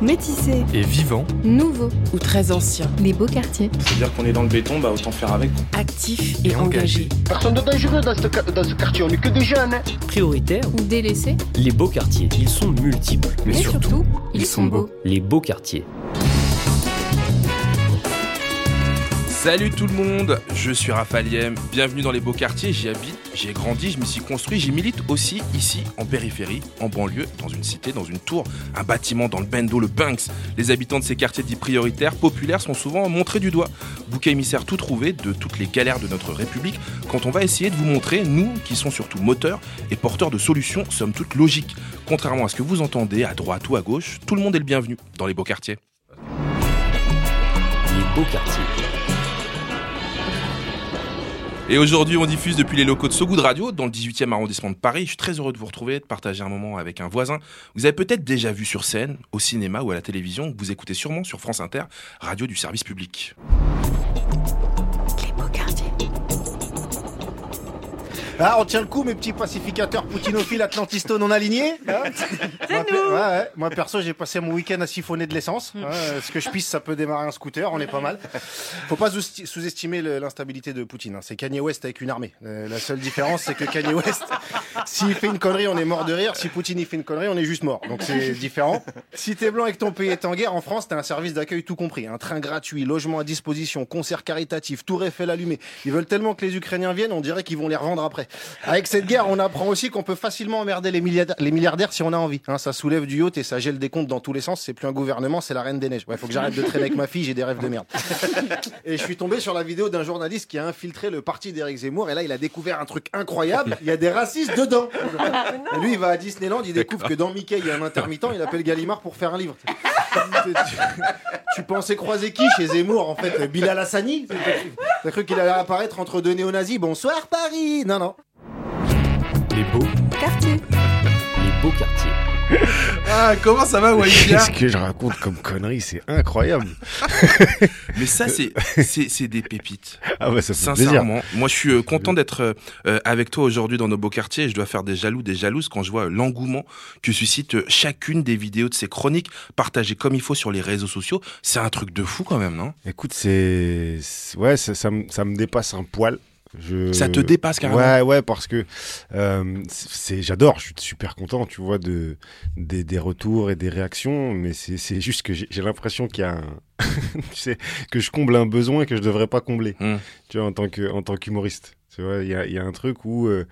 Métissés. et vivant, Nouveaux. ou très ancien, Les Beaux Quartiers. C'est-à-dire qu'on est dans le béton, bah autant faire avec. actif Et et engagé, Personne de dangereux dans ce, ca- dans ce quartier, on est que des jeunes. hein. Prioritaires, Ou délaissés. les beaux quartiers, ils sont multiples. mais, surtout, ils sont beaux. Les beaux quartiers. Salut tout le monde, je suis Raphaël bienvenue dans les beaux quartiers, j'y habite, j'y ai grandi, je m'y suis construit, j'y milite aussi ici en périphérie, en banlieue, dans une cité, dans une tour, un bâtiment dans le Bendo, le Banks. Les habitants de ces quartiers dits prioritaires, populaires, sont souvent montrés du doigt. Bouc émissaire tout trouvé de toutes les galères de notre République, quand on va essayer de vous montrer, nous qui sont surtout moteurs et porteurs de solutions, somme toute logiques. Contrairement à ce que vous entendez à droite ou à gauche, tout le monde est le bienvenu dans les beaux quartiers. Les beaux quartiers. Et aujourd'hui, on diffuse depuis les locaux de So Good Radio, dans le 18e arrondissement de Paris. Je suis très heureux de vous retrouver, de partager un moment avec un voisin. Vous avez peut-être déjà vu sur scène, au cinéma ou à la télévision. Vous écoutez sûrement sur France Inter, radio du service public. Ah, on tient le coup, mes petits pacificateurs poutinophiles atlantisto non alignés. Hein C'est nous. Ouais, ouais. Moi, perso, j'ai passé mon week-end à siphonner de l'essence. Hein, ce que je pisse, ça peut démarrer un scooter. On est pas mal. Faut pas sous- sous-estimer l'instabilité de Poutine. hein. C'est Kanye West avec une armée. Euh, la seule différence, c'est que Kanye West, s'il fait une connerie, on est mort de rire. Si Poutine il fait une connerie, on est juste mort. Donc c'est différent. Si t'es blanc et que ton pays est en guerre, en France, t'as un service d'accueil tout compris. Un train gratuit, logement à disposition, concert caritatif, tour Eiffel allumé. Ils veulent tellement que les Ukrainiens viennent, on dirait qu'ils vont les revendre après. Avec cette guerre, on apprend aussi qu'on peut facilement emmerder les milliardaires, les milliardaires si on a envie. Hein, ça soulève du yacht et ça gèle des comptes dans tous les sens. C'est plus un gouvernement, c'est la reine des neiges. Ouais, faut que j'arrête de traîner avec ma fille, j'ai des rêves de merde. Et je suis tombé sur la vidéo d'un journaliste qui a infiltré le parti d'Éric Zemmour et là il a découvert un truc incroyable. Il y a des racistes dedans. Et lui il va à Disneyland, il découvre que dans Mickey il y a un intermittent, il appelle Gallimard pour faire un livre. Tu, tu pensais croiser qui chez Zemmour en fait? Bilal Hassani? T'as cru qu'il allait apparaître entre deux néo-nazis? Bonsoir Paris Non non. Les beaux. Quartiers. Les beaux quartiers. Ah, comment ça va, Walidia Qu'est-ce que je raconte comme connerie C'est incroyable. Mais ça, c'est, des pépites. Ah ça fait plaisir. Sincèrement, moi je suis euh, content d'être euh, euh, avec toi aujourd'hui dans nos beaux quartiers. Je dois faire des jaloux, des jalouses quand je vois l'engouement que suscite chacune des vidéos de ces chroniques partagées comme il faut sur les réseaux sociaux. C'est un truc de fou quand même, non? Écoute, c'est ouais, ça, ça, me, ça me dépasse un poil. Je... Ça te dépasse carrément. Ouais, ouais, parce que euh, c'est, j'adore, je suis super content, tu vois, de des, des retours et des réactions, mais c'est, juste que j'ai, l'impression qu'il y a un, tu sais, que je comble un besoin que je devrais pas combler, Hmm. tu vois, en tant que en tant qu'humoriste. Tu vois, il y a, il y a un truc où euh,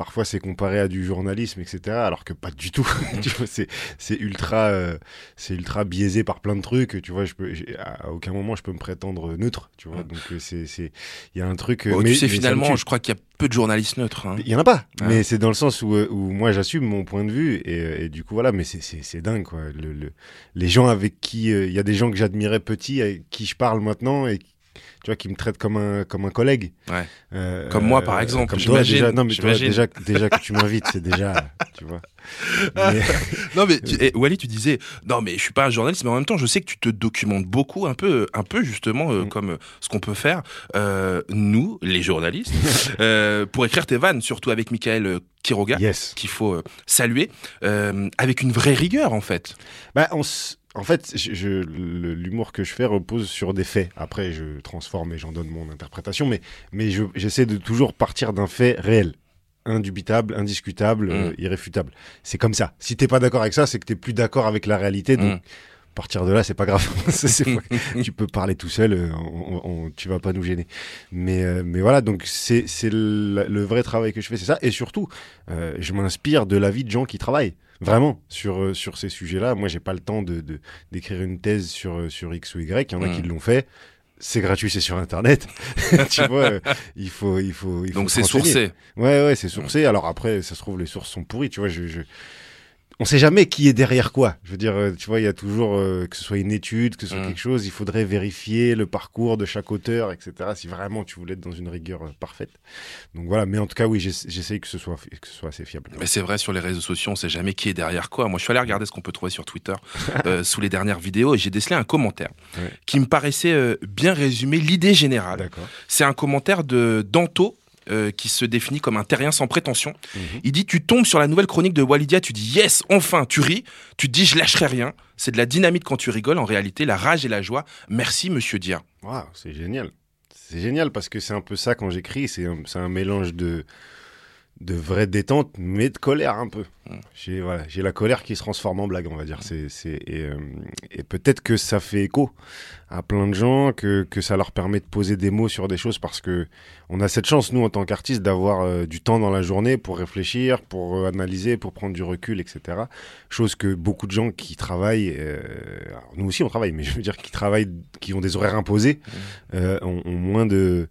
parfois c'est comparé à du journalisme, etc., alors que pas du tout. tu vois, c'est ultra, euh, c'est ultra biaisé par plein de trucs. Tu vois, je peux, à aucun moment je peux me prétendre neutre. Tu vois, donc euh, c'est, c'est, il y a un truc. euh, Bon, mais- tu sais, mais finalement, je crois qu'il y a peu de journalistes neutres. hein. Il y en a pas, Ah. mais c'est dans le sens où, euh, où moi j'assume mon point de vue et, euh, et du coup voilà, mais c'est- dingue quoi. Le, le- les gens avec qui euh, il y a des gens que j'admirais petit, avec qui je parle maintenant et tu vois qui me traitent comme un comme un collègue. Ouais. Euh, Comme moi, euh, par exemple, Comme toi, déjà, non mais déjà déjà que tu m'invites, c'est déjà tu vois. Mais- Non mais tu, eh, Wally, tu disais non mais je suis pas un journaliste, mais en même temps je sais que tu te documentes beaucoup, un peu, un peu justement euh, Mm. comme euh, ce qu'on peut faire euh, nous, les journalistes, euh, pour écrire tes vannes, surtout avec Michael euh, Quiroga, yes. qu'il faut euh, saluer, euh, avec une vraie rigueur en fait. Bah, on s- en fait, je, je- le- l'humour que je fais repose sur des faits. Après, je transforme et j'en donne mon interprétation, mais, mais je- j'essaie de toujours partir d'un fait réel. Indubitable, indiscutable, Mm. euh, irréfutable. C'est comme ça. Si t'es pas d'accord avec ça, c'est que t'es plus d'accord avec la réalité. Donc, Mm. partir de là, c'est pas grave. C'est- c'est pas- tu peux parler tout seul, euh, on, tu vas pas nous gêner. Mais, euh, mais voilà, donc c'est c'est le, le vrai travail que je fais, c'est ça. Et surtout, euh, je m'inspire de la vie de gens qui travaillent. Vraiment, sur, euh, sur ces sujets-là. Moi, j'ai pas le temps de de- d'écrire une thèse sur, euh, sur X ou Y. Il y en a Mm. qui l'ont fait. C'est gratuit, c'est sur Internet. tu vois, euh, il faut, il faut, il faut Donc c'est sourcé. Ouais, ouais, c'est sourcé. Alors après, ça se trouve, les sources sont pourries. Tu vois, je, je- on sait jamais qui est derrière quoi. Je veux dire, euh, tu vois, il y a toujours euh, que ce soit une étude, que ce soit Mm. quelque chose, il faudrait vérifier le parcours de chaque auteur, etc. Si vraiment tu voulais être dans une rigueur euh, parfaite. Donc voilà, mais en tout cas, oui, j'ess- j'essaye que ce soit que ce soit assez fiable. Mais c'est vrai, sur les réseaux sociaux, on sait jamais qui est derrière quoi. Moi, je suis allé regarder ce qu'on peut trouver sur Twitter euh, sous les dernières vidéos et j'ai décelé un commentaire Ouais. qui me paraissait bien résumer l'idée générale. C'est un commentaire de Danto. Euh, qui se définit comme un terrien sans prétention. Mhm. Il dit Tu tombes sur la nouvelle chronique de Walidia, tu dis Yes, enfin, tu ris. Tu dis Je lâcherai rien. C'est de la dynamite quand tu rigoles. En réalité, la rage et la joie. Merci, monsieur Dia. Waouh, c'est génial. C'est génial parce que c'est un peu ça quand j'écris. C'est un, c'est un mélange de, de vraie détente, mais de colère un peu. Mm. J'ai voilà, j'ai la colère qui se transforme en blague, on va dire. C'est, c'est, et euh, et peut-être que ça fait écho à plein de gens, que, que ça leur permet de poser des mots sur des choses parce que on a cette chance, nous, en tant qu'artistes, d'avoir euh, du temps dans la journée pour réfléchir, pour euh, analyser, pour prendre du recul, etc. Chose que beaucoup de gens qui travaillent, euh, nous aussi on travaille, mais je veux dire qui travaillent, qui ont des horaires imposés, euh, ont, ont moins de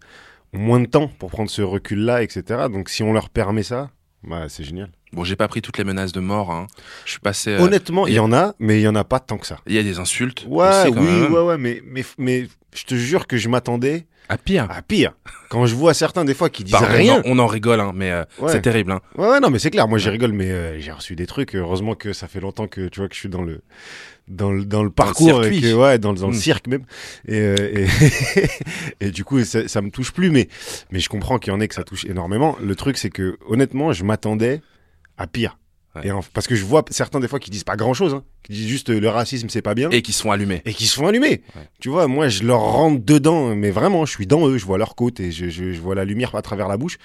moins de temps pour prendre ce recul-là, etc. Donc si on leur permet ça, bah, c'est génial. Bon, j'ai pas pris toutes les menaces de mort. hein. Je suis passé. euh, Honnêtement, il y en a, mais il y en a pas tant que ça. Il y a des insultes. Ouais, oui, même. ouais, ouais, mais, mais, mais je te jure que je m'attendais À pire. à pire. Quand je vois certains des fois qui disent Pardon, rien. On en, on en rigole, hein, mais euh, Ouais. c'est terrible. Hein. Ouais, ouais, non, mais c'est clair. Moi, j'ai rigole, mais euh, j'ai reçu des trucs. Heureusement que ça fait longtemps que tu vois que je suis dans le dans le dans le parcours et circuit. que, ouais, dans, le- dans le Mm. cirque même. Et euh, et, et du coup, ça, ça me touche plus, mais mais je comprends qu'il y en ait que ça touche énormément. Le truc, c'est que honnêtement, je m'attendais à pire. Ouais. Et en- parce que je vois certains des fois qui disent pas grand chose, hein, qui disent juste euh, le racisme c'est pas bien Et qui sont allumés. et qui se font allumer. Ouais. Tu vois, moi, je leur rentre dedans, mais vraiment, je suis dans eux, je vois leur côte et je, je, je vois la lumière à travers la bouche.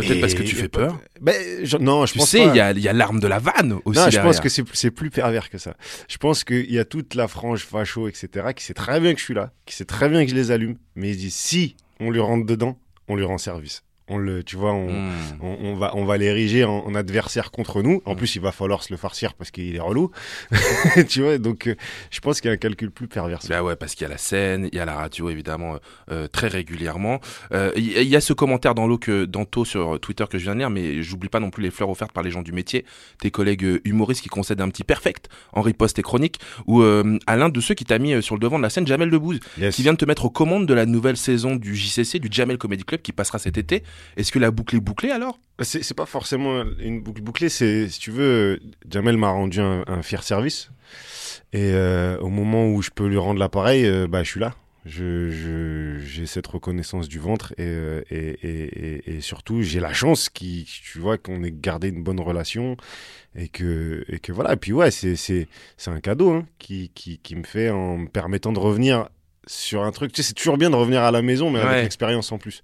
Peut-être parce que tu fais peur. Ben, je- non, je Tu pense sais, pas. il y a, il y a l'arme de la vanne aussi. Non, je pense que c'est plus pervers que ça. Je pense qu'il y a toute la frange facho, etc., qui sait très bien que je suis là, qui sait très bien que je les allume, mais disent si on lui rentre dedans, on lui rend service. On le, tu vois, on, Hmm. on, on va, on va l'ériger en, en adversaire contre nous. En Mm. plus, il va falloir se le farcir parce qu'il est relou. tu vois, donc euh, je pense qu'il y a un calcul plus pervers. Bah ouais, parce qu'il y a la scène, il y a la radio évidemment euh, euh, très régulièrement. Euh, Il y, y a ce commentaire dans l'eau que Danto sur Twitter que je viens de lire, mais j'oublie pas non plus les fleurs offertes par les gens du métier, tes collègues humoristes qui concèdent un petit perfect en riposte et chronique, ou euh, à l'un de ceux qui t'a mis sur le devant de la scène, Jamel Debbouze, Yes. qui vient de te mettre aux commandes de la nouvelle saison du JCC, du Jamel Comedy Club, qui passera cet été. Est-ce que la boucle est bouclée alors? C'est c'est pas forcément une boucle bouclée, c'est, si tu veux, euh, Jamel m'a rendu un, fier service. Et euh, au moment où je peux lui rendre l'appareil, euh, bah, je suis là. J'ai cette reconnaissance du ventre et, euh, et, et, et, surtout j'ai la chance qui, tu vois, qu'on ait gardé une bonne relation et que, et que voilà. Et puis ouais, c'est, c'est, c'est un cadeau hein, qui, qui, qui me fait en me permettant de revenir sur un truc. Tu sais, c'est toujours bien de revenir à la maison, mais Ouais. avec l'expérience en plus.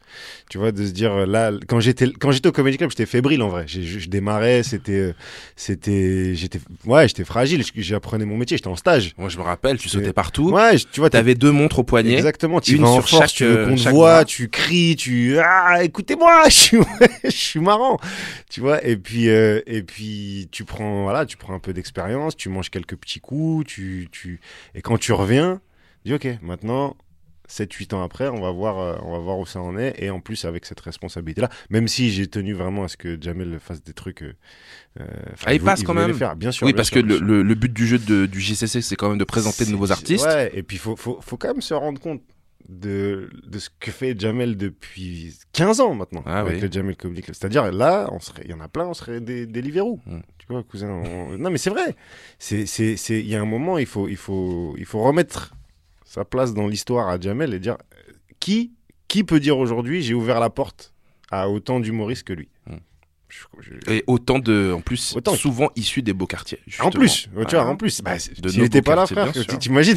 Tu vois, de se dire là, quand j'étais quand j'étais au Comedy Club, j'étais fébrile en vrai. Je, je démarrais, c'était euh, c'était j'étais ouais, j'étais fragile. J'apprenais mon métier, j'étais en stage. Moi je me rappelle, tu sautais partout, Ouais, tu vois, t'avais deux montres au poignet. Exactement, tu une vas en sur force, chaque, tu veux qu'on te voit, tu cries, tu ah écoutez-moi, je suis je suis marrant, tu vois. Et puis euh, et puis tu prends voilà, tu prends un peu d'expérience, tu manges quelques petits coups, tu tu et quand tu reviens, dis ok, maintenant 7-8 ans après, on va voir euh, on va voir où ça en est et en plus avec cette responsabilité là, même si j'ai tenu vraiment à ce que Jamel fasse des trucs euh, euh, Ah, il passe quand même. les faire, bien sûr. Oui, bien parce sûr, que le, sûr. le- le but du jeu de- du JCC, c'est quand même de présenter de nouveaux artistes. Ouais, et puis il faut, faut, faut quand même se rendre compte de, de ce que fait Jamel depuis 15 ans maintenant Ah avec oui. le Jamel Comedy. C'est-à-dire là, il y en a plein, on serait des, des Liverou. Mm. Tu vois, cousin. on- Non, mais c'est vrai. Il y a un moment, il faut, il faut, il faut remettre sa place dans l'histoire à Jamel et dire qui, qui peut dire aujourd'hui, j'ai ouvert la porte à autant d'humoristes que lui? Mm. Et autant de, en plus, Autant. souvent issus des beaux quartiers. En plus, tu vois, Ah. en plus, bah, nos n'était pas là, frère, t'imagines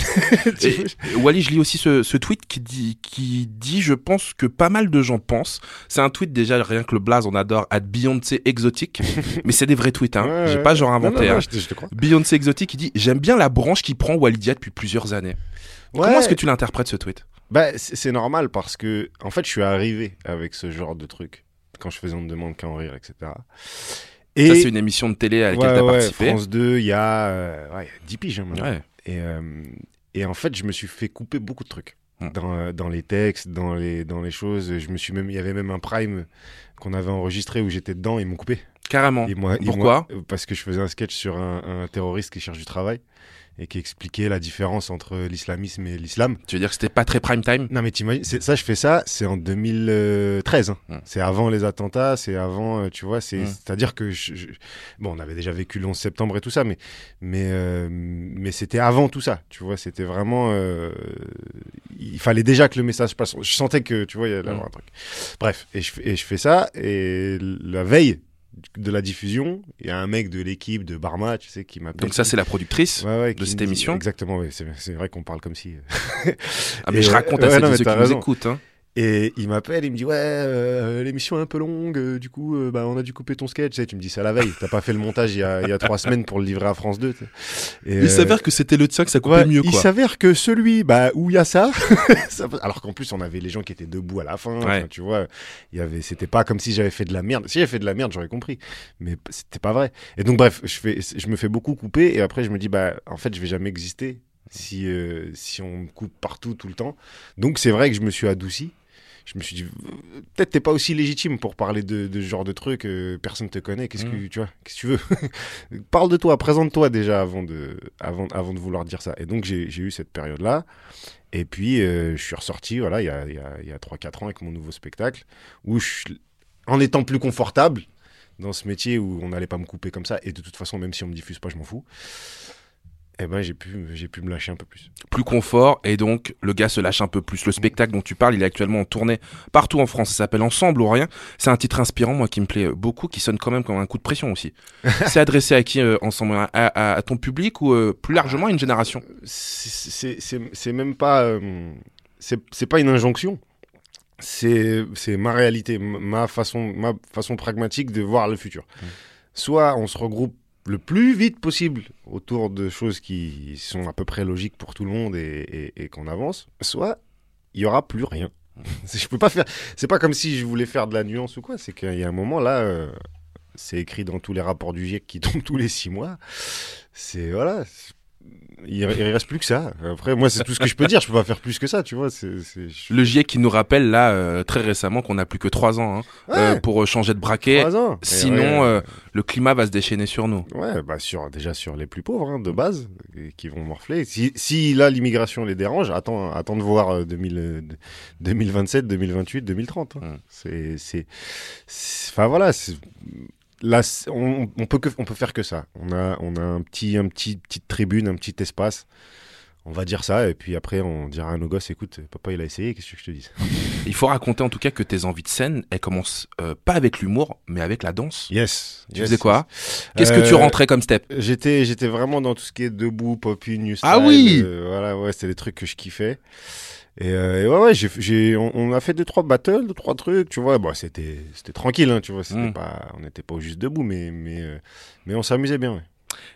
Wally, je lis aussi ce, ce tweet qui dit, qui dit, je pense que pas mal de gens pensent. C'est un tweet déjà, rien que le blaze, on adore, at Beyoncé exotique. mais c'est des vrais tweets, hein. Ouais, J'ai ouais. pas genre inventé. non, non, hein. je te- je te crois. Beyoncé exotique qui dit, j'aime bien la branche qui prend Walidia depuis plusieurs années. Comment est-ce que tu l'interprètes ce tweet? Bah, c'est c'est normal parce que, en fait, je suis arrivé avec ce genre de truc quand je faisais On ne demande qu'à en rire, etc. Et Ça, c'est une émission de télé à laquelle ouais, t'as ouais, participé. France 2, il y a, euh, ouais, il y a 10 piges hein. Et, euh, et en fait, je me suis fait couper beaucoup de trucs. Dans, euh, dans les textes, dans les, dans les choses. Je me suis même, il y avait même un prime qu'on avait enregistré où j'étais dedans, ils m'ont coupé. Carrément. Et moi, et Pourquoi? moi, euh, Parce que je faisais un sketch sur un, un terroriste qui cherche du travail et qui expliquait la différence entre l'islamisme et l'islam. Tu veux dire que c'était pas très prime time? Non mais t'imagines, ça je fais ça, c'est en 2013. hein. C'est avant les attentats, c'est avant, euh, tu vois, c'est, c'est-à-dire que je, je- bon, on avait déjà vécu le 11 septembre et tout ça, mais mais euh, mais c'était avant tout ça, tu vois, c'était vraiment, euh, il fallait déjà que le message passe. Je sentais que, tu vois, il y allait Mm. avoir un truc. Bref, et je, et je fais ça et la veille de la diffusion, il y a un mec de l'équipe de Barma, tu sais, qui m'appelle. Donc ça, c'est la productrice. Ouais, ouais, de cette émission Exactement, ouais, c'est, vrai qu'on parle comme si. Ah, mais Et, je euh, raconte à ceux qui nous écoutent. hein. Et il m'appelle, il me dit ouais, euh, l'émission est un peu longue, euh, du coup, euh, bah, on a dû couper ton sketch. Tu, sais, tu me dis ça la veille. T'as pas fait le montage il y a, il y a trois semaines pour le livrer à France 2. tu sais. Et, euh, que c'était le tien que ça ouais, il s'avère que celui bah, où il y a ça, alors qu'en plus on avait les gens qui étaient debout à la fin. Ouais. tu vois, il y avait, c'était pas comme si j'avais fait de la merde. Si j'avais fait de la merde, j'aurais compris, mais c'était pas vrai. Et donc bref, je fais, je me fais beaucoup couper et après je me dis bah en fait je vais jamais exister si euh, si on me coupe partout tout le temps. Donc c'est vrai que je me suis adouci. Je me suis dit, peut-être t'es pas aussi légitime pour parler de, de ce genre de truc, euh, personne te connaît, qu'est-ce que tu vois, qu'est-ce que tu veux Parle de toi, présente-toi déjà avant de, avant, avant de vouloir dire ça. Et donc j'ai eu cette période-là, et puis euh, je suis ressorti, voilà, il y a, il y a, il y a 3-4 ans avec mon nouveau spectacle, où je, en étant plus confortable dans ce métier où on n'allait pas me couper comme ça, et de toute façon, même si on me diffuse pas, je m'en fous, eh ben j'ai pu, j'ai pu me lâcher un peu plus. Plus confort et donc le gars se lâche un peu plus. Le spectacle dont tu parles, il est actuellement en tournée partout en France. Ça s'appelle Ensemble ou rien. C'est un titre inspirant, moi, qui me plaît beaucoup, qui sonne quand même comme un coup de pression aussi. c'est adressé à qui euh, Ensemble à, à- à ton public ou euh, plus largement à une génération? C'est- c'est même pas euh, c'est c'est pas une injonction c'est c'est ma réalité ma façon ma façon pragmatique de voir le futur soit on se regroupe le plus vite possible autour de choses qui sont à peu près logiques pour tout le monde et, qu'on avance soit il y aura plus rien. Je peux pas faire c'est pas comme si je voulais faire de la nuance ou quoi c'est qu'il y a un moment là euh, c'est écrit dans tous les rapports du GIEC qui tombent tous les six mois. C'est voilà il, il reste plus que ça. Après, moi, c'est tout ce que je peux dire. Je peux pas faire plus que ça, tu vois. C'est, c'est- je- Le GIEC qui nous rappelle là euh, très récemment qu'on n'a plus que 3 ans hein, Ouais, euh, pour euh, changer de braquet. trois ans. Sinon, ouais, euh, le climat va se déchaîner sur nous. ouais, bah sur déjà sur les plus pauvres hein, de base, et qui vont morfler. Si, si là l'immigration les dérange, attends, attends de voir euh, 2000, euh, 2027, 2028, 2030. hein. Mm. C'est, c'est, c'est- enfin voilà. c'est- Là, on, on peut que, on peut faire que ça. On a, on a un petit, un petit, petite tribune, un petit espace. On va dire ça et puis après on dira à nos gosses, écoute, papa il a essayé, qu'est-ce que je te dis Il faut raconter en tout cas que tes envies de scène, elles commencent euh, pas avec l'humour, mais avec la danse. Yes. Tu yes, faisais quoi? yes. Qu'est-ce que tu Euh, rentrais comme step? J'étais, j'étais vraiment dans tout ce qui est debout, pop-in, new style. Ah oui euh, Voilà, ouais, c'était des trucs que je kiffais. Et, euh, et ouais, ouais, j'ai, on, on a fait deux trois battles, deux trois trucs, tu vois. Bon, c'était, c'était tranquille, hein, tu vois. C'était Mm. pas, on n'était pas au juste debout, mais, mais, euh, mais on s'amusait bien. ouais.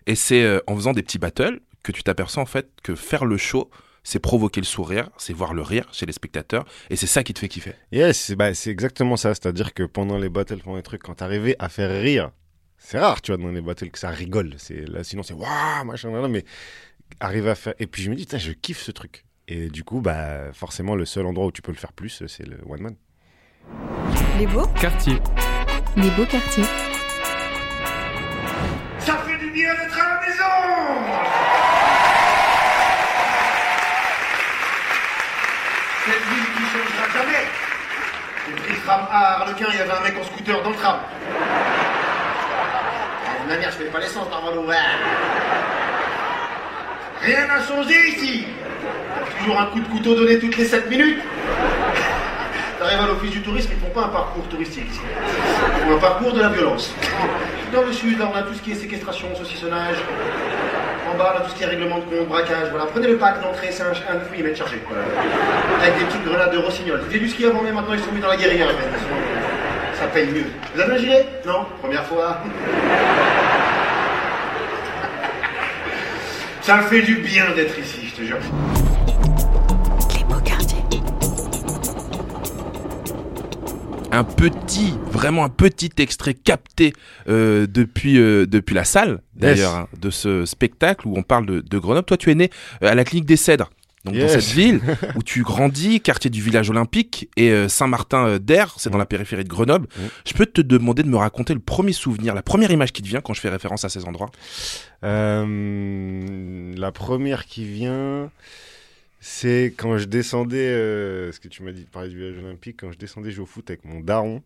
Et c'est euh, en faisant des petits battles que tu t'aperçois en fait que faire le show, c'est provoquer le sourire, c'est voir le rire chez les spectateurs, et c'est ça qui te fait kiffer. Yes, c'est, bah, c'est exactement ça. C'est-à-dire que pendant les battles, pendant les trucs, quand t'arrivais à faire rire, c'est rare, tu vois, dans les battles que ça rigole. C'est là, sinon c'est waouh, machin, nan, mais arriver à faire. Et puis je me dis, je kiffe ce truc. Et du coup, bah, forcément, le seul endroit où tu peux le faire plus, c'est le one man. Les beaux Quartier. Les beaux quartiers. Ça fait du bien d'être à la maison Cette ville qui changera jamais J'ai pris le tram à Harlequin, il y avait un mec en scooter dans le tram. Ah, ma mère, je fais pas l'essence ouvert. Rien n'a changé ici Toujours un coup de couteau donné toutes les 7 minutes T'arrives à l'office du tourisme, ils font pas un parcours touristique ici. Ils font un parcours de la violence. Dans le sud, là, on a tout ce qui est séquestration, saucissonnage. En bas, on a tout ce qui est règlement de compte, braquage. Voilà, prenez le pack d'entrée, c'est un, un 9 mm chargé. Voilà. Avec des petites grenades de rossignol. Faisaient du ski avant, mais maintenant ils sont mis dans la guérilla. Ça paye mieux. Vous avez un gilet Non? Première fois. Ça me fait du bien d'être ici, je te jure. Un petit, vraiment un petit extrait capté euh, depuis, euh, depuis la salle, d'ailleurs, Yes. hein, de ce spectacle où on parle de, de Grenoble. Toi, tu es né euh, à la clinique des Cèdres. Donc Yes. dans cette ville où tu grandis, quartier du village olympique et euh, Saint-Martin d'Air, c'est dans la périphérie de Grenoble. Je peux te demander de me raconter le premier souvenir, la première image qui te vient quand je fais référence à ces endroits? Euh, la première qui vient, c'est quand je descendais, euh, ce que tu m'as dit de parler du village olympique, quand je descendais jouer au foot avec mon daron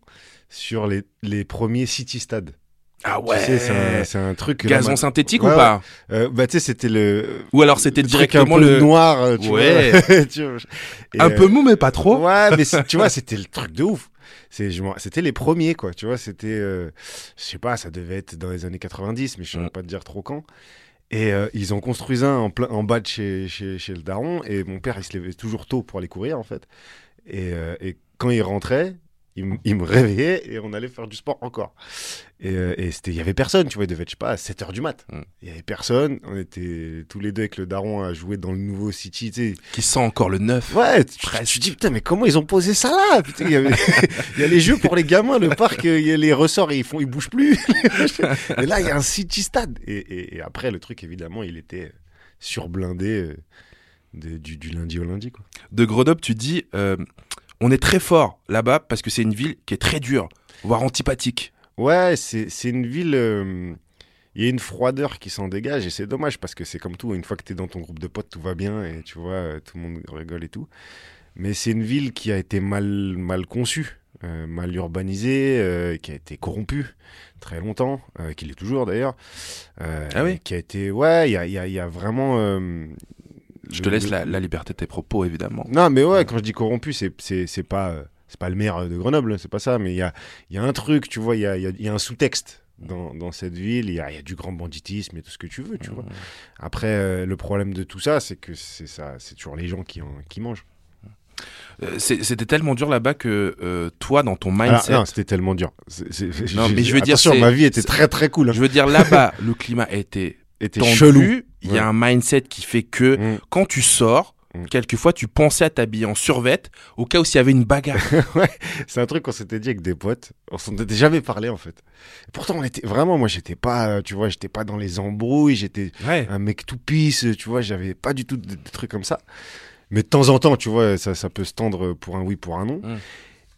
sur les, les premiers City Stades. Ah Tu sais, c'est un, truc. là, Gazon synthétique Ouais, ou pas euh, bah, tu sais, c'était le. Ou alors c'était directement un peu le noir, euh, tu Ouais. vois. Tu vois. Et, un euh, peu mou mais pas trop. Ouais, mais tu vois, c'était le truc de ouf. C'était les premiers, quoi. Tu vois, c'était, euh, je sais pas, ça devait être dans les années 90, mais je ne saurais pas te dire trop quand. Et euh, ils ont construit un en, plein, en bas de chez, chez, chez le daron. Et mon père, il se levait toujours tôt pour aller courir, en fait. Et, euh, et quand il rentrait, il, me réveillait et on allait faire du sport encore. Et, euh, et c'était, il y avait personne, tu vois, il devait être, je sais pas, à 7 heures du mat. Mm. Il y avait personne. On était tous les deux avec le daron à jouer dans le nouveau City, tu sais. Qui sent encore le neuf. Ouais, tu, te dis, putain, mais comment ils ont posé ça là? Putain, il, y avait- il y a les jeux pour les gamins, le parc, il y a les ressorts, ils, font, ils bougent plus. et là, il y a un city stade. Et, et- et après, le truc, évidemment, il était surblindé euh, de- du, du lundi au lundi. Quoi. De Grenoble, tu dis, euh, on est très fort là-bas parce que c'est une ville qui est très dure, voire antipathique. Ouais, c'est c'est une ville. euh, Il y a une froideur qui s'en dégage et c'est dommage parce que c'est comme tout. Une fois que tu es dans ton groupe de potes, tout va bien et tu vois, euh, tout le monde rigole et tout. Mais c'est une ville qui a été mal, mal conçue, euh, mal urbanisée, euh, qui a été corrompue très longtemps, qui l'est toujours d'ailleurs. Ah oui Qui a été. Ouais, il y a, y a- y a vraiment. Je te laisse la, la liberté de tes propos, évidemment. non, mais ouais, quand je dis corrompu, c'est pas euh, c'est pas le maire de Grenoble, c'est pas ça, mais il y a il y a un truc, tu vois, il y a y a- il y a un sous-texte dans, dans cette ville, il y a, il y a du grand banditisme et tout ce que tu veux, tu vois. Après, euh, le problème de tout ça, c'est que c'est ça, c'est toujours les gens qui en, qui mangent. Euh, C'était tellement dur là-bas que euh, toi, dans ton Alors, mindset, non, c'était tellement dur. Non, mais je veux dire, attention, ma vie était très très cool. Hein. je veux dire, là-bas, le climat était Était chelou. Il y a un mindset qui fait que Mm. quand tu sors, Mm. quelquefois, tu pensais à t'habiller en survette au cas où s'il y avait une bagarre. C'est un truc qu'on s'était dit avec des potes. On s'en était jamais parlé en fait. Et pourtant, on était vraiment, moi, j'étais pas, euh, tu vois, j'étais pas dans les embrouilles. J'étais Ouais. un mec tout pisse, tu vois, j'avais pas du tout de, de trucs comme ça. Mais de temps en temps, tu vois, ça, ça peut se tendre pour un oui, pour un non. Mm.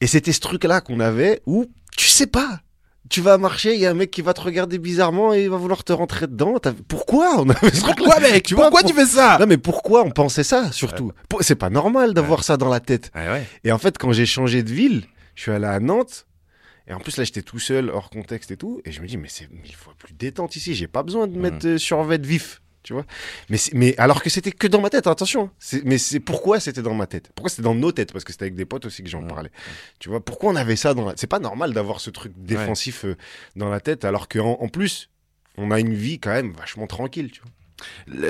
Et c'était ce truc-là qu'on avait où tu sais pas. Tu vas marcher, il y a un mec qui va te regarder bizarrement et il va vouloir te rentrer dedans. T'as- Pourquoi on avait ce truc-là Pourquoi, mec Tu vois, Pourquoi pour- tu fais ça Non, mais pourquoi on pensait ça, surtout C'est pas normal d'avoir ça dans la tête. Ouais. Et en fait, quand j'ai changé de ville, je suis allé à Nantes. Et en plus, là, j'étais tout seul, hors contexte et tout. Et je me dis, mais c'est mille fois plus détente ici. J'ai pas besoin de mettre euh, survêt vif. Tu vois mais, mais alors que c'était que dans ma tête, attention. hein. Mais c'est pourquoi c'était dans ma tête? Pourquoi c'était dans nos têtes? Parce que c'était avec des potes aussi que j'en parlais. Tu vois Pourquoi on avait ça dans la C'est pas normal d'avoir ce truc défensif euh, dans la tête, alors qu'en en plus, on a une vie quand même vachement tranquille. Tu vois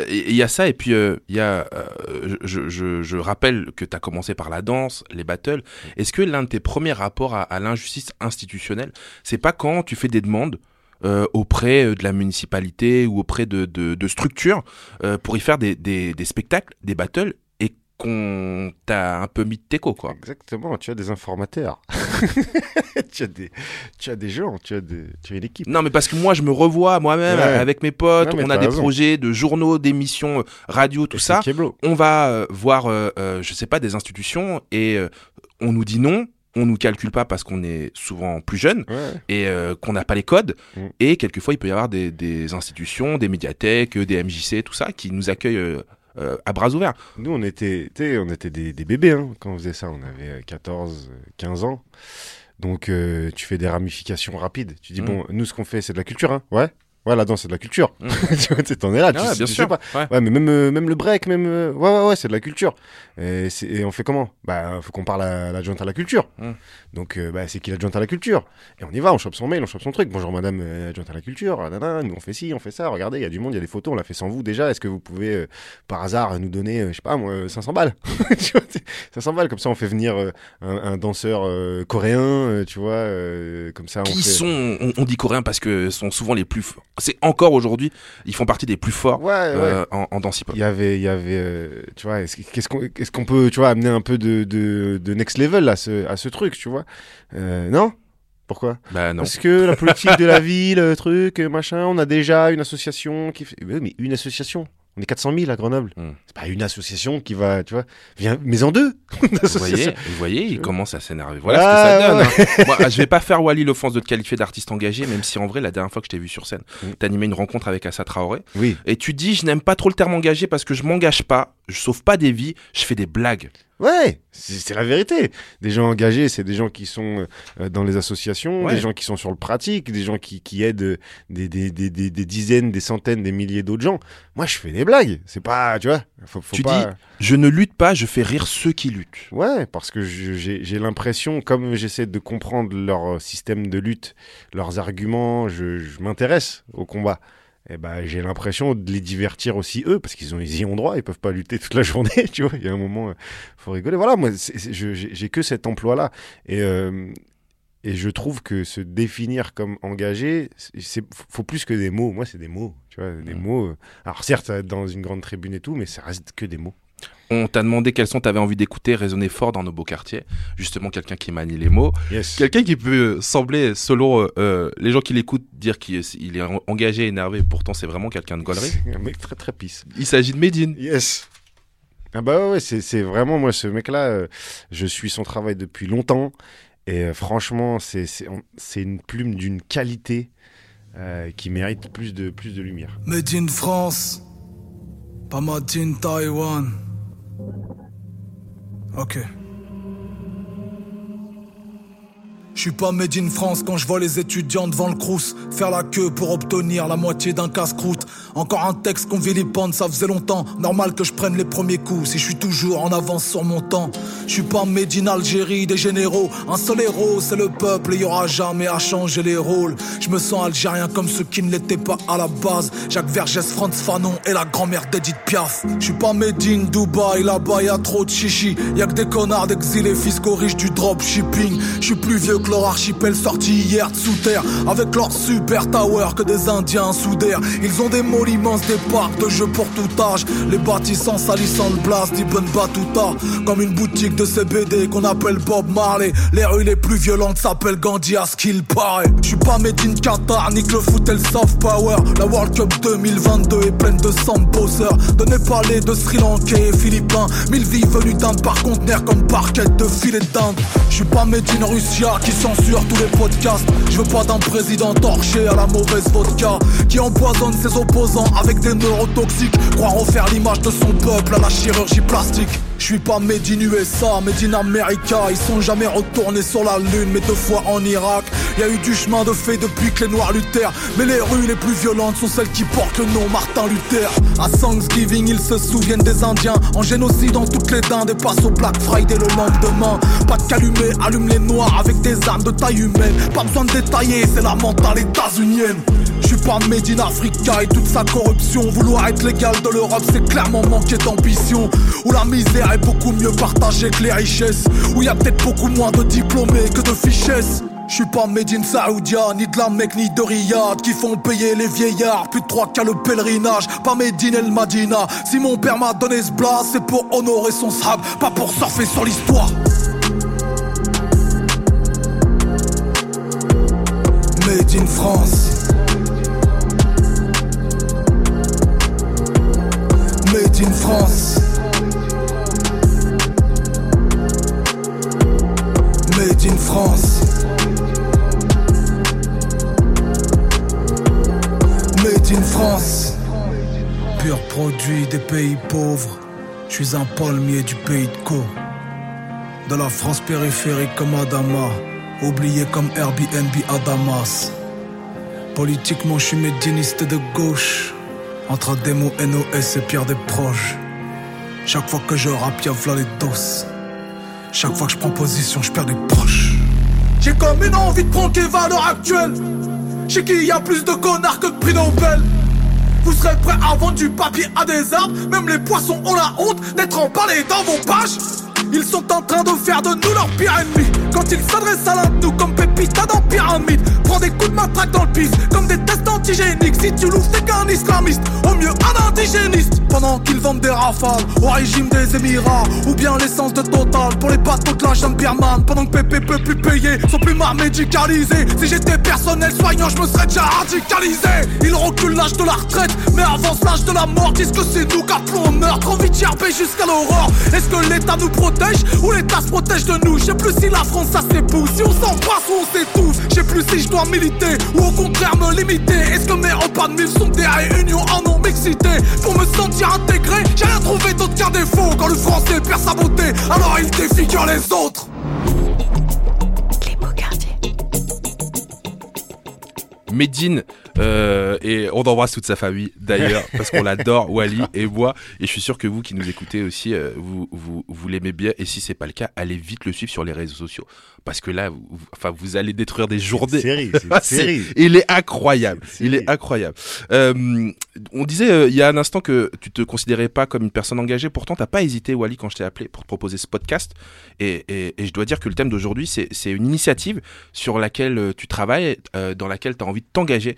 Il y a ça, et puis euh, il y a. euh, je, je- je rappelle que tu as commencé par la danse, les battles. Est-ce que l'un de tes premiers rapports à, à l'injustice institutionnelle, c'est pas quand tu fais des demandes euh, auprès euh, de la municipalité ou auprès de, de, de structures euh, pour y faire des, des, des spectacles, des battles, et qu'on t'a un peu mis de teco, quoi Exactement, tu as des informateurs. tu, as des, tu as des gens, tu as, des, tu as une équipe. Non, mais parce que moi, je me revois moi-même Ouais. avec mes potes, Non, on a des raison. projets de journaux, d'émissions, euh, radio, tout Et ça. on va euh, voir, euh, euh, je sais pas, des institutions et euh, on nous dit non, on nous calcule pas parce qu'on est souvent plus jeune Ouais. et euh, qu'on n'a pas les codes. Mm. Et quelquefois, il peut y avoir des, des institutions, des médiathèques, euh, des MJC, tout ça, qui nous accueillent euh, euh, à bras ouverts. Nous, on était, on était des, des bébés hein, quand on faisait ça. On avait euh, 14, euh, 15 ans. Donc, tu fais des ramifications rapides. Tu dis, Mm. bon, nous, ce qu'on fait, c'est de la culture. Hein ouais Ouais, la danse, c'est de la culture. Mm. tu vois, t'en es là. tu ouais, bien tu sais sûr. pas. Ouais. Ouais, mais même, euh, même le break, même. euh, ouais, ouais, ouais, c'est de la culture. Et, on fait comment? Bah, faut qu'on parle à l'adjointe à la culture. Mm. Donc, euh, bah, c'est qui l'adjointe à la culture? Et on y va, on chope son mail, on chope son truc. Bonjour madame euh, adjointe à la culture. nanana, nous, on fait ci, on fait ça. Regardez, il y a du monde, il y a des photos, on l'a fait sans vous déjà. Est-ce que vous pouvez, euh, par hasard, nous donner, euh, je sais pas, moi, euh, 500 balles Tu vois, c'est- 500 balles, comme ça, on fait venir euh, un, un danseur euh, coréen, euh, tu vois, euh, comme ça, on Qui fait... sont, on, on dit coréens parce que sont souvent les plus forts. C'est encore aujourd'hui, ils font partie des plus forts Ouais, ouais. euh, en, en danse hip-hop. Il y avait, il y avait, euh, tu vois, est-ce qu'est-ce qu'on, est-ce qu'on peut, tu vois, amener un peu de, de, de next level à ce, à ce truc, tu vois? Euh, Non? Pourquoi? Bah non. Parce que la politique de la ville, le truc, machin, on a déjà une association qui fait. Mais, une association. On est 400 000 à Grenoble. Hmm. C'est pas une association qui va, tu vois, viens, mais en deux. Vous voyez, vous voyez, il commence à s'énerver. Voilà ce que ça donne. hein. Moi, je vais pas faire Wally l'offense de te qualifier d'artiste engagé, même si en vrai, la dernière fois que je t'ai vu sur scène, Mm. t'animais une rencontre avec Assa Traoré. Oui. Et tu dis, je n'aime pas trop le terme engagé parce que je m'engage pas, je sauve pas des vies, je fais des blagues. Ouais, c'est la vérité. Des gens engagés, c'est des gens qui sont euh, dans les associations, Ouais. des gens qui sont sur le pratique, des gens qui, qui aident des, des, des, des, des dizaines, des centaines, des milliers d'autres gens. Moi, je fais des blagues. C'est pas, tu vois, faut, faut Tu pas... Je ne lutte pas, je fais rire ceux qui luttent. Ouais, parce que j'ai l'impression, comme j'essaie de comprendre leur euh, système de lutte, leurs arguments, je, je m'intéresse au combat. Et ben, j'ai l'impression de les divertir aussi eux, parce qu'ils ont ils y ont droit, ils peuvent pas lutter toute la journée, tu vois. Il y a un moment, euh, faut rigoler. Voilà, moi, j'ai que cet emploi-là, et euh, et je trouve que se définir comme engagé, c'est faut plus que des mots. Moi, c'est des mots, tu vois, des mots. euh, Alors certes, dans une grande tribune et tout, mais ça reste que des mots. On t'a demandé quels sons t'avais envie d'écouter résonner fort dans nos beaux quartiers. Justement, quelqu'un qui manie les mots. Yes. Quelqu'un qui peut sembler, selon euh, euh, les gens qui l'écoutent, dire qu'il est, engagé, énervé. Pourtant, c'est vraiment quelqu'un de gaulerie. Un mec très très pisse. Il s'agit de Medine. Yes. Ah bah ouais, ouais, c'est c'est vraiment moi ce mec-là, euh, je suis son travail depuis longtemps et euh, franchement c'est c'est on- c'est une plume d'une qualité euh, qui mérite plus de plus de lumière. Made in France, pas made in Okay. Je suis pas made in France quand je vois les étudiants devant le crous faire la queue pour obtenir la moitié d'un casse-croûte. Encore un texte qu'on vilipende, ça faisait longtemps. Normal que je prenne les premiers coups si je suis toujours en avance sur mon temps. Je suis pas made in Algérie des généraux. Un seul héros, c'est le peuple et y aura jamais à changer les rôles. Je me sens algérien comme ceux qui ne l'étaient pas à la base. Jacques Vergès, Franz Fanon et la grand-mère d'Edith Piaf. Je suis pas made in Dubaï, là-bas y trop de chichi. Y a que des connards d'exilés fiscaux riches du dropshipping. Je suis plus vieux que leur archipel sorti hier de sous terre. Avec leur super tower que des indiens d'air. Ils ont des malls immenses, des parcs de jeux pour tout âge. Les bâtissants salissant le blast d'Ibn Battuta. Comme une boutique de CBD qu'on appelle Bob Marley. Les rues les plus violentes s'appellent Gandhi à ce qu'il paraît. Je suis pas made in Qatar, ni que le foot et le soft power. La World Cup 2022 est pleine de bosseurs De Népalais, de Sri Lankais et Philippins. Mille vies venues d'Inde par conteneur comme parquet de filet d'Inde. Je suis pas made in Russia qui censure tous les podcasts. Je veux pas d'un président torché à la mauvaise vodka. Qui empoisonne ses opposants avec des neurotoxiques. Croire refaire l'image de son peuple à la chirurgie plastique. Je suis pas made USA, made America. Ils sont jamais retournés sur la lune, mais deux fois en Irak. Y a eu du chemin de fait depuis que les noirs luttèrent. Mais les rues les plus violentes sont celles qui portent le nom Martin Luther. À Thanksgiving, ils se souviennent des Indiens. En génocide dans toutes les dindes et passent au Black Friday le lendemain. Pas de calumet, allume les noirs avec des armes de taille humaine. Pas besoin de détailler, c'est la mentale états-unienne. Je suis pas made in Africa et toute sa corruption. Vouloir être légal de l'Europe, c'est clairement manquer d'ambition. Où la misère est beaucoup mieux partagée que les richesses. Où y a peut-être beaucoup moins de diplômés que de fichesses. Je suis pas made in Saoudia, ni de la Mecque, ni de Riyad Qui font payer les vieillards, plus de trois qu'à le pèlerinage Pas made in El Madina Si mon père m'a donné ce blast, c'est pour honorer son sahab Pas pour surfer sur l'histoire Made in France. Made in France. Made in France. Made in France. Pur produit des pays pauvres. Je suis un palmier du pays de Co. De la France périphérique comme Adama. Oublié comme Airbnb à Damas Politiquement je suis médiniste de gauche. Entre Ademo, NOS et Pierre des proches. Chaque fois que je rappe y'a v'là les doses Chaque fois que je prends position je perds des proches. J'ai comme une envie de prendre à l'heure actuelle Chez qui y a plus de connards que de prix Nobel. Vous serez prêts à vendre du papier à des arbres Même les poissons ont la honte d'être emballés dans vos pages Ils sont en train de faire de nous leur pire ennemi. Quand ils s'adressent à l'un de nous comme Pépita dans Pyramide, prends des coups de matraque dans le pif comme des tests antigéniques. Si tu l'ouvres, c'est qu'un islamiste, au mieux un indigéniste. Pendant qu'ils vendent des rafales au régime des Émirats, ou bien l'essence de Total pour les bateaux de la birmane. Pendant que Pépé peut plus payer, son plumard médicalisé. Si j'étais personnel soignant, je me serais déjà radicalisé. Ils reculent l'âge de la retraite, mais avance l'âge de la mort. Disent que c'est nous qu'appelons meurtre, envie de gerber jusqu'à l'aurore. Est-ce que l'État nous protège ou l'État se protège de nous? Je sais plus si la France ça s'épouse, si on s'embrasse ou on s'étouffe. Je sais plus si je dois militer ou au contraire me limiter. Est-ce que mes repas de mille sont des réunions en non-mixité Pour me sentir intégré, j'ai rien trouvé d'autre qu'un défaut. Quand le français perd sa beauté, alors il défigure les autres. Les beaux quartiers. Medine euh, et on embrasse toute sa famille d'ailleurs parce qu'on l'adore Wally et moi et je suis sûr que vous qui nous écoutez aussi euh, vous vous, vous l'aimez bien et si c'est pas le cas allez vite le suivre sur les réseaux sociaux parce que là vous, enfin vous allez détruire des journées Série, série. il est incroyable il est incroyable Euh, on disait euh, il y a un instant que tu te considérais pas comme une personne engagée pourtant t'as pas hésité Wally quand je t'ai appelé pour te proposer ce podcast et, et, et je dois dire que le thème d'aujourd'hui c'est une initiative sur laquelle euh, tu travailles euh, dans laquelle tu as envie de t'engager